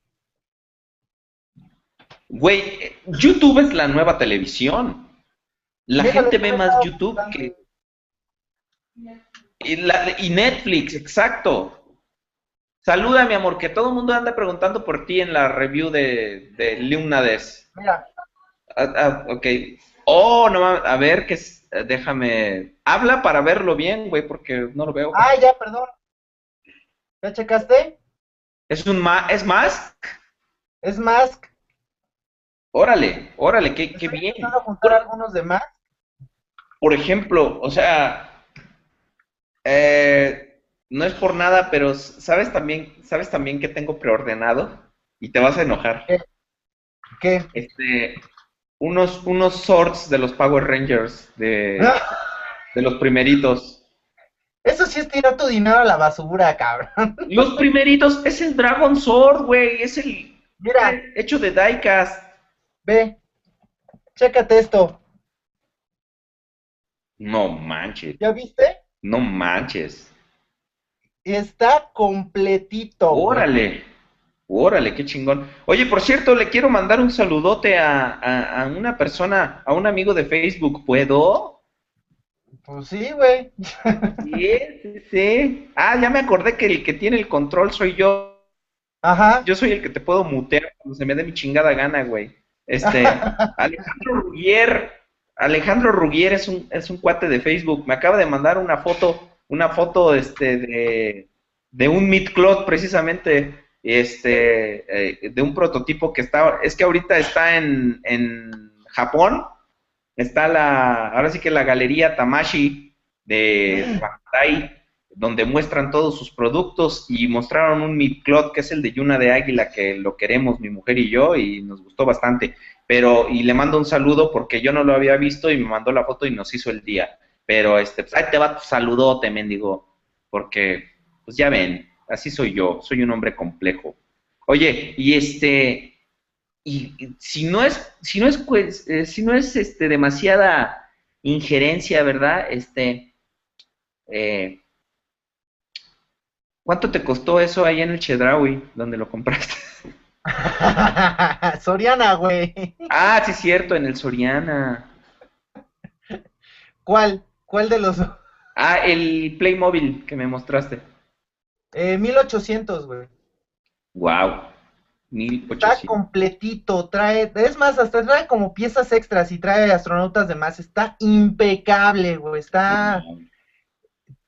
Güey, YouTube es la nueva televisión. La gente ve más YouTube que... y Netflix, exacto. Saluda, mi amor, que todo el mundo anda preguntando por ti en la review de, de Lumnades. Mira. Ah, ah, ok. Oh, no a ver, que déjame. Habla para verlo bien, güey, porque no lo veo. Ah, ya, perdón. ¿Ya checaste? ¿Es un ma es Mask? Es Mask. Órale, órale, qué, qué bien. a juntar algunos de Mask? Por ejemplo, o sea, eh, no es por nada, pero sabes también, sabes también que tengo preordenado y te vas a enojar. ¿Qué? ¿Qué? Este, unos, unos swords de los Power Rangers de, de los primeritos. Eso sí es tirar tu dinero a la basura, cabrón. Los primeritos, es el Dragon Sword, güey, es el Mira, hecho de diecast. Ve, chécate esto. No manches. ¿Ya viste? No manches. Está completito. Órale. Órale, qué chingón. Oye, por cierto, le quiero mandar un saludote a, a, una persona, a un amigo de Facebook. ¿Puedo? Pues sí, güey. Sí, sí, sí. Ah, ya me acordé que el que tiene el control soy yo. Ajá. Yo soy el que te puedo mutear cuando se me dé mi chingada gana, güey. Este, Alejandro Rugier, Alejandro Rugier es un, es un cuate de Facebook. Me acaba de mandar una foto, una foto este, de, de un Cloud precisamente este, eh, de un prototipo que está, es que ahorita está en, en Japón, está la, ahora sí que la galería Tamashi de Bandai, donde muestran todos sus productos y mostraron un Midcloth que es el de Yuna de Águila, que lo queremos mi mujer y yo y nos gustó bastante. Pero, y le mando un saludo porque yo no lo había visto y me mandó la foto y nos hizo el día. Pero, este, pues ahí te va tu saludote, mendigo, porque, pues ya ven, así soy yo, soy un hombre complejo. Oye, y este, y, si no es, si no es, pues, eh, si no es este, demasiada injerencia, ¿verdad? Este, eh, ¿cuánto te costó eso ahí en el Chedraui, donde lo compraste? Soriana, güey. Ah, sí, cierto, en el Soriana. ¿Cuál? ¿Cuál de los? Ah, el Playmobil que me mostraste. Eh, 1800, güey. Wow. 1800. Está completito, trae, es más, hasta trae como piezas extras y trae astronautas de más. Está impecable, güey. Está.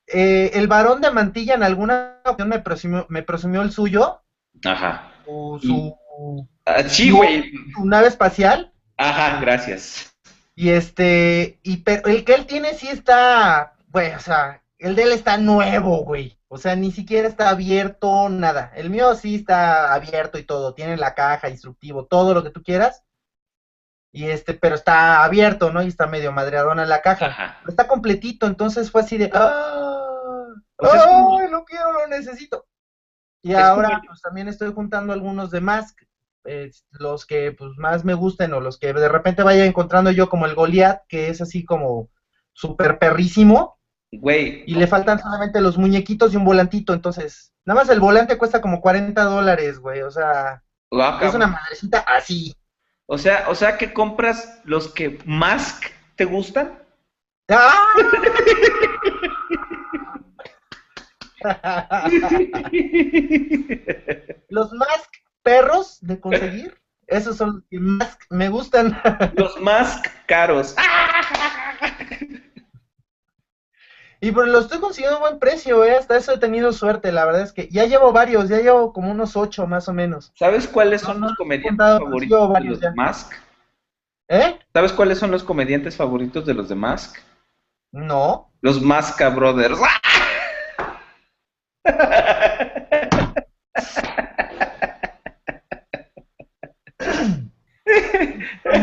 Eh, el varón de mantilla en alguna ocasión me presumió, me presumió el suyo. Ajá. Su, su, ah, sí, güey. Su nave espacial. Ajá, gracias. Y este, y pero el que él tiene sí está, güey, o sea, el de él está nuevo, güey. O sea, ni siquiera está abierto, nada. El mío sí está abierto y todo. Tiene la caja, instructivo, todo lo que tú quieras. Y este, pero está abierto, ¿no? Y está medio madreadona la caja. está completito, entonces fue así de. ¡Ah! ¡Ay, quiero, lo necesito! Y ahora, pues también estoy juntando algunos de Mask. Los que pues más me gusten o los que de repente vaya encontrando yo como el Goliath, que es así como súper perrísimo Güey. Y le faltan solamente los muñequitos y un volantito, entonces. Nada más el volante cuesta como 40 dólares, güey. O sea, es una madrecita así. O sea, o sea que compras los que más te gustan. ¡Ah! los más perros de conseguir, esos son los que más me gustan. los más caros. Y pero lo estoy consiguiendo a buen precio, ¿eh? Hasta eso he tenido suerte, la verdad es que ya llevo varios, ya llevo como unos ocho más o menos. ¿Sabes cuáles son los comediantes favoritos de los de Mask? ¿Eh? ¿Sabes cuáles son los comediantes favoritos de los de Mask? No. Los Masca Brothers.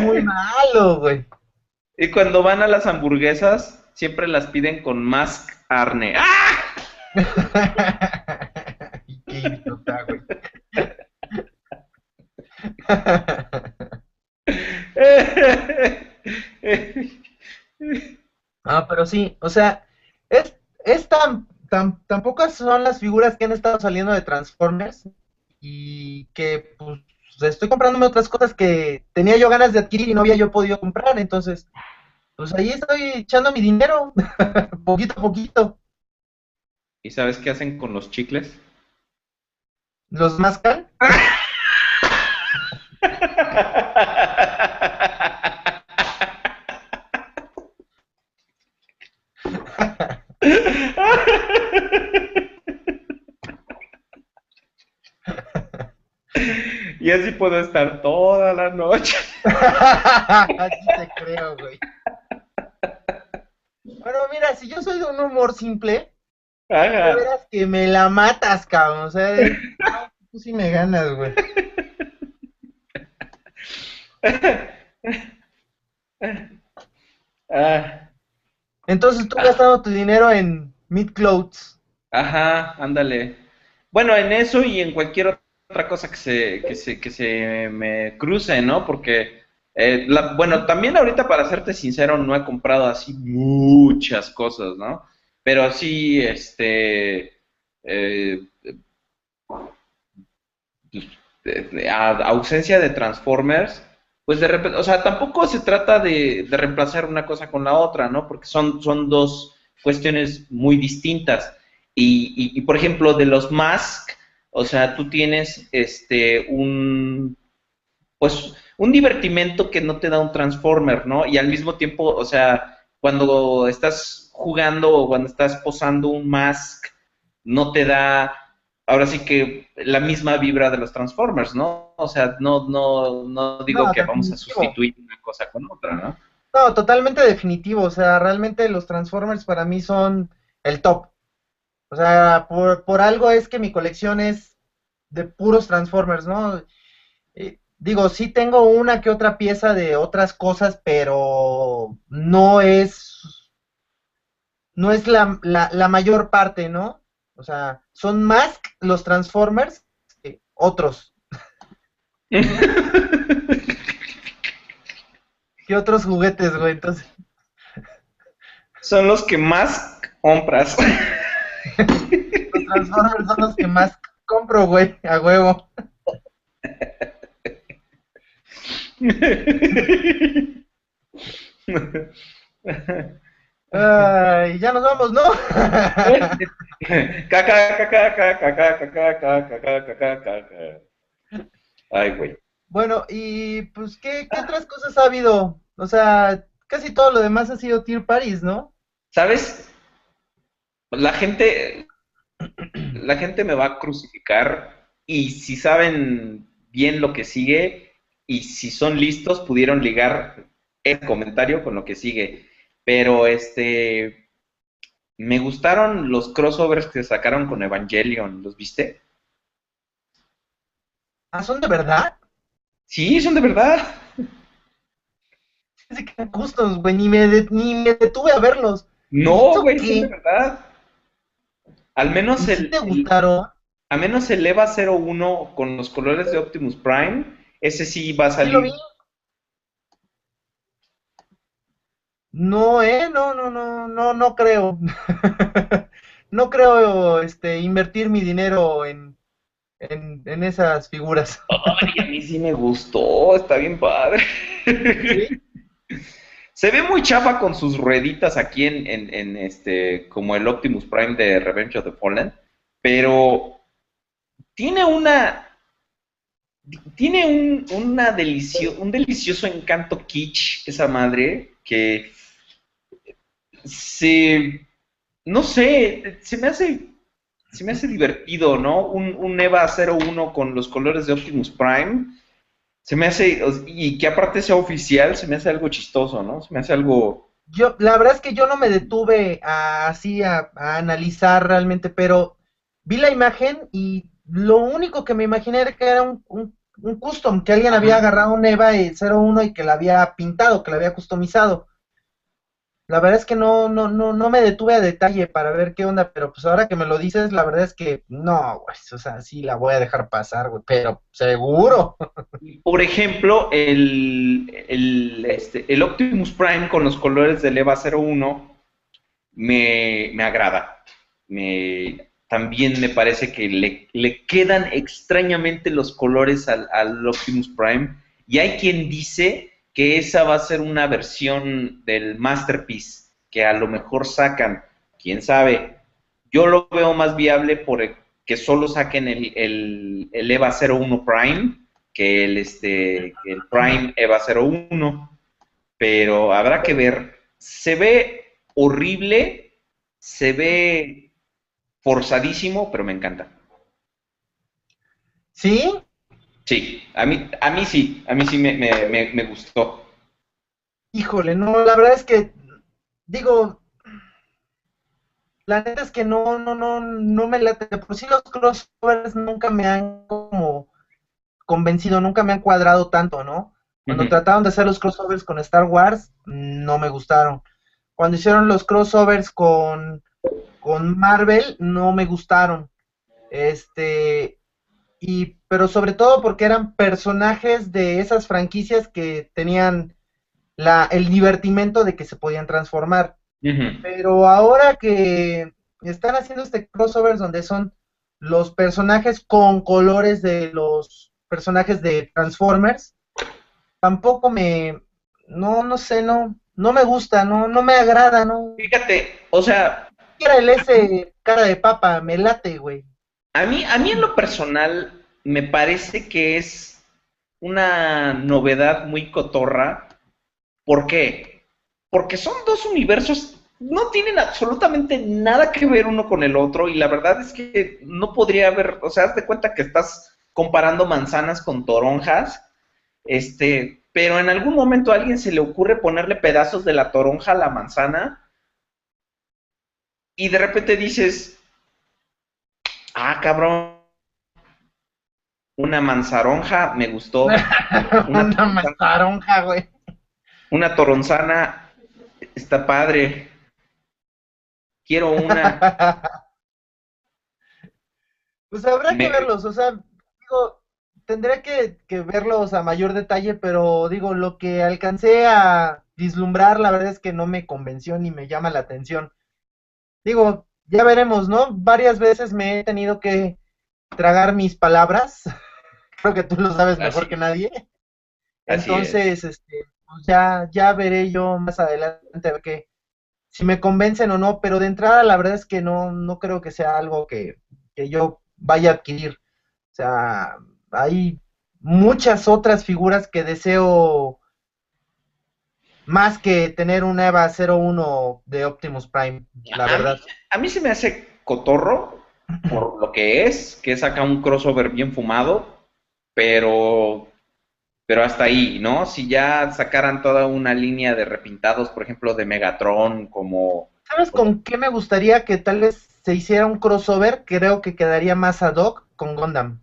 Muy malo, güey. Y cuando van a las hamburguesas, siempre las piden con más carne. ¡Ah! Qué idiota, güey. Ah, pero sí, o sea, es, es tan, tan, pocas son las figuras que han estado saliendo de Transformers y que pues estoy comprándome otras cosas que tenía yo ganas de adquirir y no había yo podido comprar, entonces pues ahí estoy echando mi dinero, poquito a poquito. ¿Y sabes qué hacen con los chicles? ¿Los mascan? Y así puedo estar toda la noche. así te creo, güey. Pero mira, si yo soy de un humor simple, Ajá. verás que me la matas, cabrón. O sea, tú sí me ganas, güey. Ah. Entonces tú gastando tu dinero en Meat Clothes. Ajá, ándale. Bueno, en eso y en cualquier otra cosa que se, que se, que se me cruce, ¿no? Porque, eh, bueno, también ahorita para serte sincero no he comprado así muchas cosas, ¿no? Pero sí, este, eh, ausencia de Transformers, pues de repente, o sea, tampoco se trata de, reemplazar una cosa con la otra, ¿no? Porque son, son dos cuestiones muy distintas. Y, por ejemplo, de los Mask, o sea, tú tienes este un pues un divertimento que no te da un Transformer, ¿no? Y al mismo tiempo, o sea, cuando estás jugando o cuando estás posando un Mask, no te da ahora sí que la misma vibra de los Transformers, ¿no? O sea, no, no, no digo que vamos a sustituir una cosa con otra, ¿no? No, totalmente definitivo. O sea, realmente los Transformers para mí son el top. O sea, por, por algo es que mi colección es de puros Transformers, ¿no? Eh, digo, sí tengo una que otra pieza de otras cosas, pero no es no es la, la, la mayor parte, ¿no? O sea, son más los Transformers que otros. ¿Qué otros juguetes, güey? Entonces. Son los que más compras. Los Transformers son los que más compro, güey, a huevo. Ay, ya nos vamos, ¿no? Ay, güey. Bueno, y pues, ¿qué, ¿qué, otras cosas ha habido? O sea, casi todo lo demás ha sido Tier Paris, ¿no? ¿Sabes? La gente, la gente me va a crucificar y si saben bien lo que sigue y si son listos, pudieron ligar el comentario con lo que sigue. Pero este, me gustaron los crossovers que sacaron con Evangelion, ¿los viste? ¿Ah, son de verdad? Sí, son de verdad. Es que gustos, güey, ni me, ni me detuve a verlos. No, güey, son de verdad. Al menos el. ¿Te gustaron? al menos el EVA 01 con los colores de Optimus Prime, ese sí va a salir. ¿Sí lo vi? No, eh, no, no, no, no, no creo. no creo este, invertir mi dinero en, en, esas figuras. Ay, a mí sí me gustó, está bien padre. Se ve muy chafa con sus rueditas aquí en, en, en, este, como el Optimus Prime de Revenge of the Fallen, pero tiene una, tiene un, una delicio, un delicioso encanto kitsch esa madre que se, no sé, se me hace, se me hace divertido, ¿no? Un, un EVA 01 con los colores de Optimus Prime, se me hace, y que aparte sea oficial, se me hace algo chistoso, ¿no? Se me hace algo... Yo, la verdad es que yo no me detuve así a, analizar realmente, pero vi la imagen y lo único que me imaginé era que era un, un, un custom, que alguien había agarrado un EVA 01 y que la había pintado, que la había customizado. La verdad es que no, no, no, no me detuve a detalle para ver qué onda, pero pues ahora que me lo dices, la verdad es que no, güey, o sea, sí la voy a dejar pasar, güey, pero seguro. Por ejemplo, el, el, este, el Optimus Prime con los colores del EVA 01 me, me agrada. Me, también me parece que le, le quedan extrañamente los colores al, al Optimus Prime. Y hay quien dice que esa va a ser una versión del Masterpiece que a lo mejor sacan, quién sabe. Yo lo veo más viable por que solo saquen el, el, EVA 01 Prime que el, este, el Prime EVA 01, pero habrá que ver. Se ve horrible, se ve forzadísimo, pero me encanta. ¿Sí? Sí, a mí, a mí sí, a mí sí me, me, me, gustó. Híjole, no, la verdad es que, digo, la neta es que no, no, no, no me late. Por sí los crossovers nunca me han como convencido, nunca me han cuadrado tanto, ¿no? Cuando trataron de hacer los crossovers con Star Wars, no me gustaron. Cuando hicieron los crossovers con, con Marvel, no me gustaron. Este, y, pero sobre todo porque eran personajes de esas franquicias que tenían la, el divertimento de que se podían transformar. Pero ahora que están haciendo este crossovers donde son los personajes con colores de los personajes de Transformers, tampoco me, no, no sé, no, no me gusta, no, no me agrada, no. Fíjate, o sea. Era el ese cara de papa, me late, güey. A mí, a mí en lo personal me parece que es una novedad muy cotorra. ¿Por qué? Porque son dos universos, no tienen absolutamente nada que ver uno con el otro y la verdad es que no podría haber, o sea, haz de cuenta que estás comparando manzanas con toronjas este, pero en algún momento a alguien se le ocurre ponerle pedazos de la toronja a la manzana y de repente dices, ah, cabrón, una manzaronja, me gustó. Una, manzaronja, güey. Una toronzana, está padre. Quiero una. pues habrá que verlos, o sea, digo, tendré que, verlos a mayor detalle, pero digo, lo que alcancé a vislumbrar, la verdad es que no me convenció ni me llama la atención. Digo, ya veremos, ¿no? Varias veces me he tenido que tragar mis palabras. Creo que tú lo sabes mejor que nadie. Entonces, este, pues ya, ya veré yo más adelante a ver qué, si me convencen o no, pero de entrada la verdad es que no, no creo que sea algo que, que yo vaya a adquirir. O sea, hay muchas otras figuras que deseo más que tener un EVA 01 de Optimus Prime, la verdad. a mí se me hace cotorro por lo que es, que saca un crossover bien fumado, pero pero hasta ahí, ¿no? Si ya sacaran toda una línea de repintados, por ejemplo, de Megatron, como... ¿Sabes con qué me gustaría que tal vez se hiciera un crossover? Creo que quedaría más ad hoc con Gundam.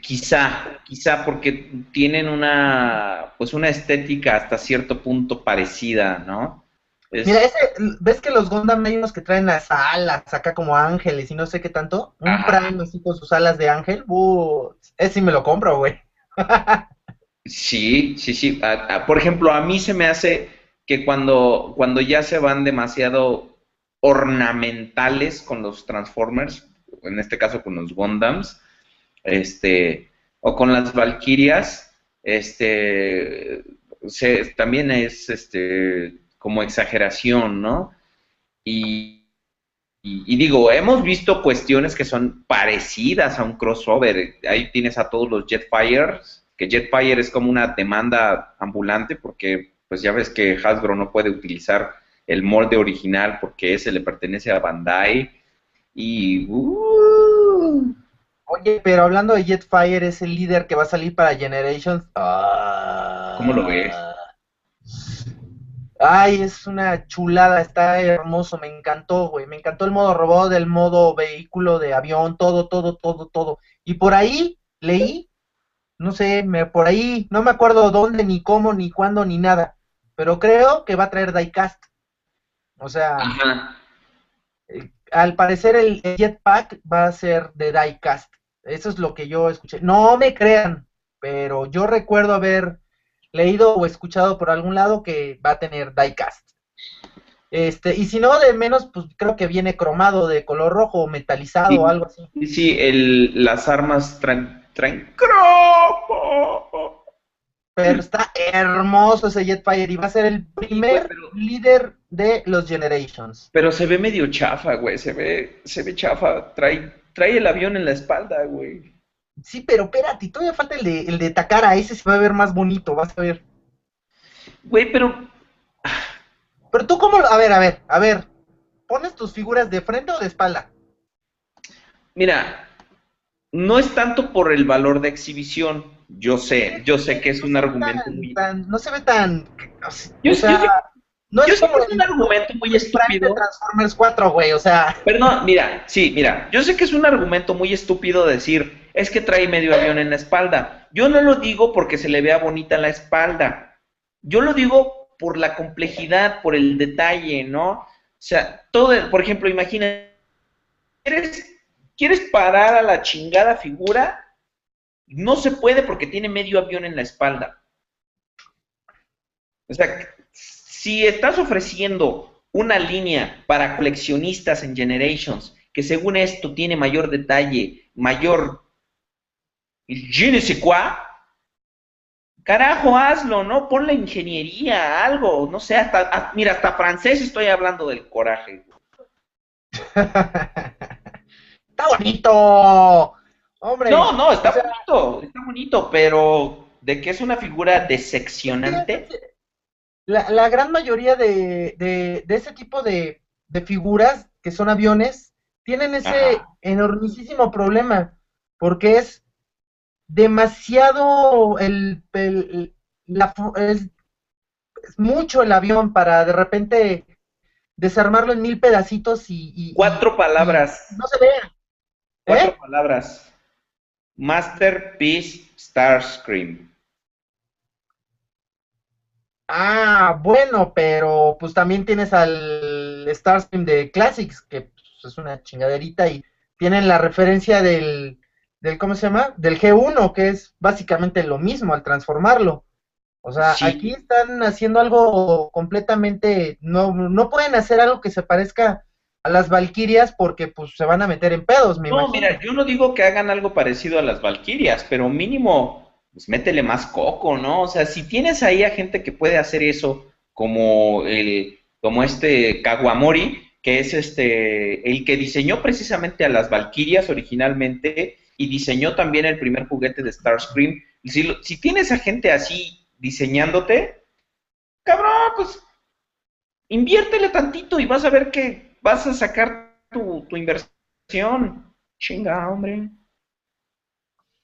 Quizá, quizá porque tienen una, pues una estética hasta cierto punto parecida, ¿no? Mira, ese, ¿ves que los Gundam hay unos que traen las alas acá como ángeles y no sé qué tanto? Un Prime así con sus alas de ángel, uh, ese sí me lo compro, güey. sí, sí, sí. por ejemplo, a mí se me hace que cuando, cuando ya se van demasiado ornamentales con los Transformers, en este caso con los Gundams, este, o con las Valquirias, este, también es este, como exageración, ¿no? Y, y, digo, hemos visto cuestiones que son parecidas a un crossover. Ahí tienes a todos los Jetfires, que Jetfire es como una demanda ambulante porque pues ya ves que Hasbro no puede utilizar el molde original porque ese le pertenece a Bandai. Y... Uh, Oye, pero hablando de Jetfire, es el líder que va a salir para Generations. Ah, ¿Cómo lo ves? Ay, es una chulada, está hermoso, me encantó, güey. Me encantó el modo robot, el modo vehículo de avión, todo, todo, todo, todo. Y por ahí leí, no sé, me, por ahí, no me acuerdo dónde, ni cómo, ni cuándo, ni nada. Pero creo que va a traer diecast. O sea, eh, al parecer el jetpack va a ser de diecast. Eso es lo que yo escuché. No me crean, pero yo recuerdo haber leído o escuchado por algún lado que va a tener diecast. Este, y si no, de menos, pues creo que viene cromado de color rojo o metalizado o algo así. Sí, sí, el, las armas traen, traen cromo. Pero está hermoso ese Jetfire y va a ser el primer líder de los Generations. Pero se ve medio chafa, güey, se ve, se ve chafa, trae trae el avión en la espalda, güey. Sí, pero espérate, todavía falta el de, el de Takara, ese se va a ver más bonito, vas a ver. Güey, pero... Pero tú cómo, a ver, a ver, a ver, ¿pones tus figuras de frente o de espalda? Mira, no es tanto por el valor de exhibición. Yo sé, yo sé que es un argumento muy... no se ve tan... Yo, sé no es como es un argumento muy estúpido. Transformers 4, güey, o sea... Perdón, mira, sí, mira, yo sé que es un argumento muy estúpido decir, es que trae medio avión en la espalda. Yo no lo digo porque se le vea bonita la espalda. Yo lo digo por la complejidad, por el detalle, ¿no? O sea, todo, por ejemplo, imagina, ¿quieres, ¿quieres parar a la chingada figura? No se puede porque tiene medio avión en la espalda. O sea, si estás ofreciendo una línea para coleccionistas en Generations, que según esto tiene mayor detalle, mayor je ne sais quoi, carajo, hazlo, ¿no? Ponle ingeniería, algo, no sé, hasta, mira, hasta francés estoy hablando del coraje. está bonito, hombre. No, no, está bonito, está bonito, pero de que es una figura decepcionante. La, la gran mayoría de, de, ese tipo de, figuras, que son aviones, tienen ese enormísimo problema, porque es demasiado el, la, es, mucho el avión para de repente desarmarlo en mil pedacitos y, cuatro palabras. no se vea. Cuatro ¿Eh? palabras. Masterpiece Starscream. Ah bueno pero pues también tienes al Starscream de Classics que pues, es una chingaderita y tienen la referencia del del, ¿cómo se llama? Del G1, que es básicamente lo mismo al transformarlo. O sea, aquí están haciendo algo completamente, no, no pueden hacer algo que se parezca a las Valquirias porque pues se van a meter en pedos, me No, mira, yo no digo que hagan algo parecido a las Valquirias, pero mínimo, pues métele más coco, ¿no? O sea, si tienes ahí a gente que puede hacer eso, como el, como este Kawamori, que es este, el que diseñó precisamente a las Valquirias originalmente, y diseñó también el primer juguete de Starscream. Si, si tienes a gente así diseñándote, cabrón, pues inviértele tantito y vas a ver que vas a sacar tu, inversión. Chinga, hombre.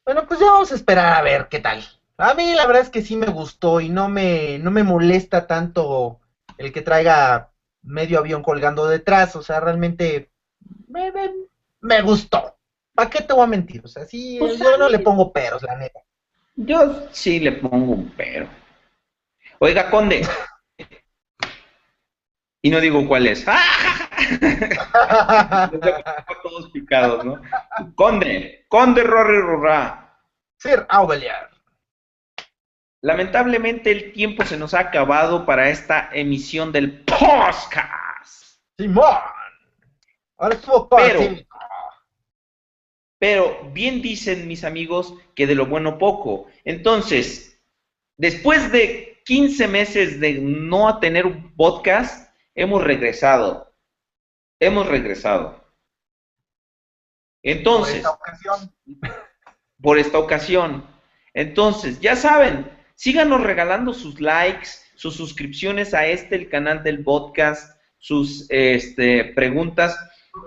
Bueno, pues ya vamos a esperar a ver qué tal. A mí la verdad es que sí me gustó y no me, no me molesta tanto el que traiga medio avión colgando detrás. O sea, realmente me, me gustó. ¿Para qué te voy a mentir? O sea, sí, pues yo no le pongo peros, la neta. Yo sí le pongo un pero. Oiga, Conde. y no digo cuál es. Todos picados, ¿no? Conde, Conde Rory Rurra. Sir Aubelier. Lamentablemente el tiempo se nos ha acabado para esta emisión del podcast. Simón. Ahora estuvo Pero, pero bien dicen mis amigos que de lo bueno poco. Entonces, después de 15 meses de no tener un podcast, hemos regresado. Hemos regresado. Entonces, por esta ocasión. Por esta ocasión. Entonces, ya saben, síganos regalando sus likes, sus suscripciones a este, el canal del podcast, sus este, preguntas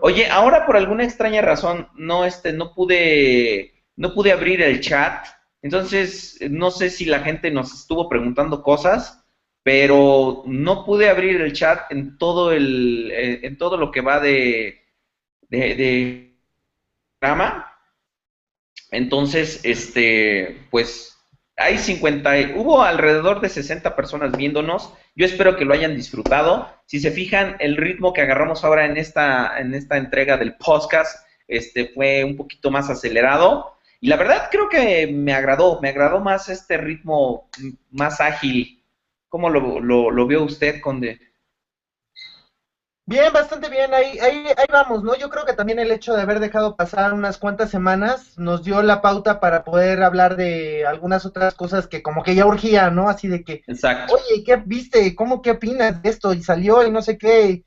Oye, ahora por alguna extraña razón no este no pude no pude abrir el chat. Entonces, no sé si la gente nos estuvo preguntando cosas, pero no pude abrir el chat en todo el eh, en todo lo que va de de. Entonces, este, pues hay 50, hubo alrededor de 60 personas viéndonos. Yo espero que lo hayan disfrutado. Si se fijan, el ritmo que agarramos ahora en esta, en esta entrega del podcast este, fue un poquito más acelerado. Y la verdad creo que me agradó, me agradó más este ritmo más ágil. ¿Cómo lo, lo, lo vio usted, Conde? Bien, bastante bien, ahí, ahí, ahí vamos, ¿no? Yo creo que también el hecho de haber dejado pasar unas cuantas semanas nos dio la pauta para poder hablar de algunas otras cosas que como que ya urgía, ¿no? Así de que, Exacto. oye, ¿qué viste? ¿Cómo qué opinas de esto? Y salió y no sé qué.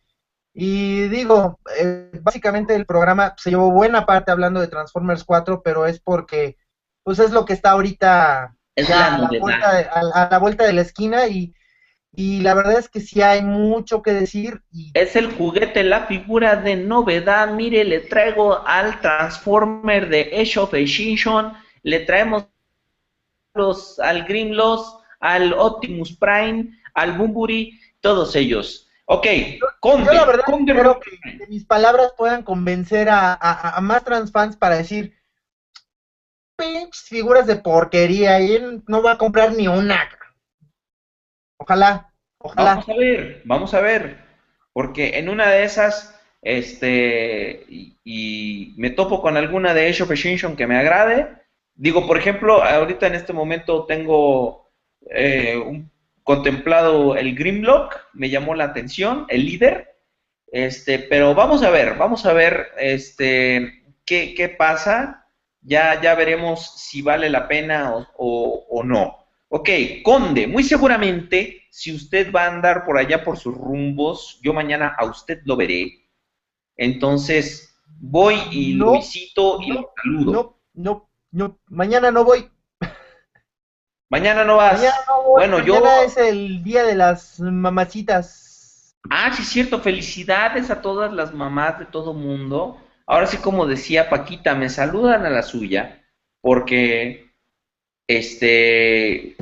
Y digo, eh, básicamente el programa se llevó buena parte hablando de Transformers 4, pero es porque, pues es lo que está ahorita es a, la vuelta de, a la vuelta de la esquina y Y la verdad es que sí hay mucho que decir. Y... Es el juguete, la figura de novedad. Mire, le traigo al Transformer de Age of Extinction. Le traemos los, al Grimloss, al Optimus Prime, al Bumburi, todos ellos. Ok, Conde. Yo la verdad creo que, mis palabras puedan convencer a, a, a más transfans para decir, pinches figuras de porquería y él no va a comprar ni una. Ojalá, Vamos a ver, vamos a ver. Porque en una de esas, este, y, me topo con alguna de Age of que me agrade. Digo, por ejemplo, ahorita en este momento tengo eh, un, contemplado el Grimlock, me llamó la atención, el líder. Este, pero vamos a ver, vamos a ver este, qué, qué pasa ya, ya veremos si vale la pena o, no. Ok, Conde, muy seguramente, si usted va a andar por allá por sus rumbos, yo mañana a usted lo veré. Entonces, voy y lo visito y lo saludo. No, no, no, mañana no voy. Mañana no vas. Mañana no voy. Bueno, mañana es el día de las mamacitas. Ah, sí, es cierto. Felicidades a todas las mamás de todo mundo. Ahora sí, como decía Paquita, me saludan a la suya porque este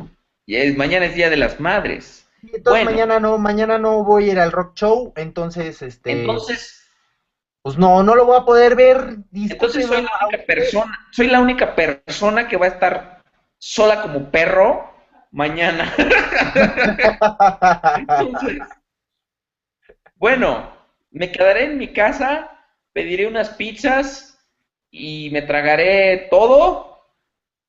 mañana es Día de las Madres. Entonces mañana no, mañana no voy a ir al rock show, entonces este Entonces pues no, no lo voy a poder ver. Entonces soy la única persona, soy la única persona que va a estar sola como perro mañana. bueno, me quedaré en mi casa pediré unas pizzas y me tragaré todo,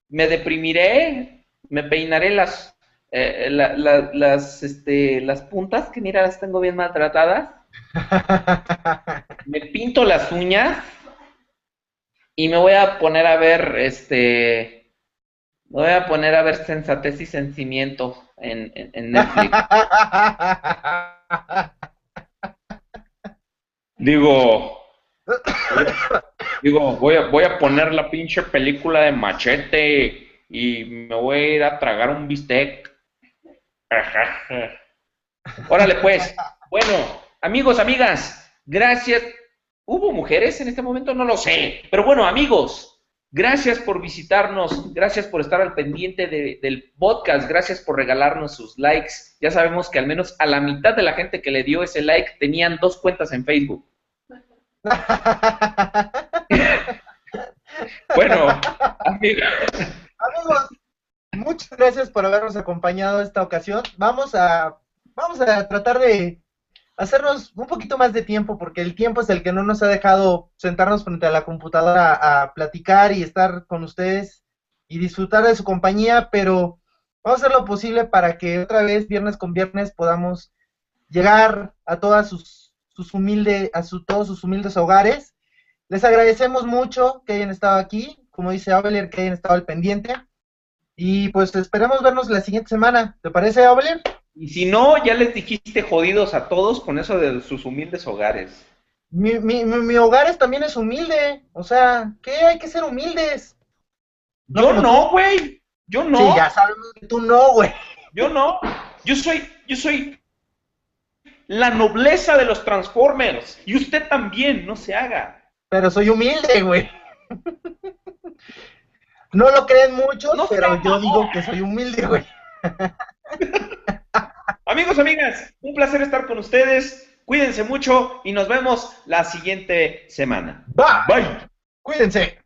me deprimiré, me peinaré las, eh, las, este, las puntas, que mira, las tengo bien maltratadas, me pinto las uñas y me voy a poner a ver, este, me voy a poner a ver sensatez y sentimiento en, en Netflix. Digo, Digo, voy a, voy a poner la pinche película de machete y me voy a ir a tragar un bistec. Órale pues. Bueno, amigos, amigas, gracias. ¿Hubo mujeres en este momento? No lo sé. Pero bueno, amigos, gracias por visitarnos, gracias por estar al pendiente del podcast, gracias por regalarnos sus likes. Ya sabemos que al menos a la mitad de la gente que le dio ese like tenían dos cuentas en Facebook. bueno, amigos, muchas gracias por habernos acompañado esta ocasión. Vamos a, vamos a tratar de hacernos un poquito más de tiempo, porque el tiempo es el que no nos ha dejado sentarnos frente a la computadora a, platicar y estar con ustedes y disfrutar de su compañía, pero vamos a hacer lo posible para que otra vez, viernes con viernes, podamos llegar a todas sus sus humildes, a su, todos sus humildes hogares. Les agradecemos mucho que hayan estado aquí, como dice Abeler, que hayan estado al pendiente. Y pues esperamos vernos la siguiente semana. ¿Te parece, Abeler? Y si no, ya les dijiste jodidos a todos con eso de sus humildes hogares. Mi, mi, mi, hogar también es humilde. O sea, ¿qué? Hay que ser humildes. yo no, güey. Yo no. Sí, ya sabemos que tú no, güey. Yo no. Yo soy, yo soy la nobleza de los Transformers. Y usted también, no se haga. Pero soy humilde, güey. No lo creen mucho, pero yo digo que soy humilde, güey. Amigos, amigas, un placer estar con ustedes. Cuídense mucho y nos vemos la siguiente semana. Bye. Bye. Cuídense.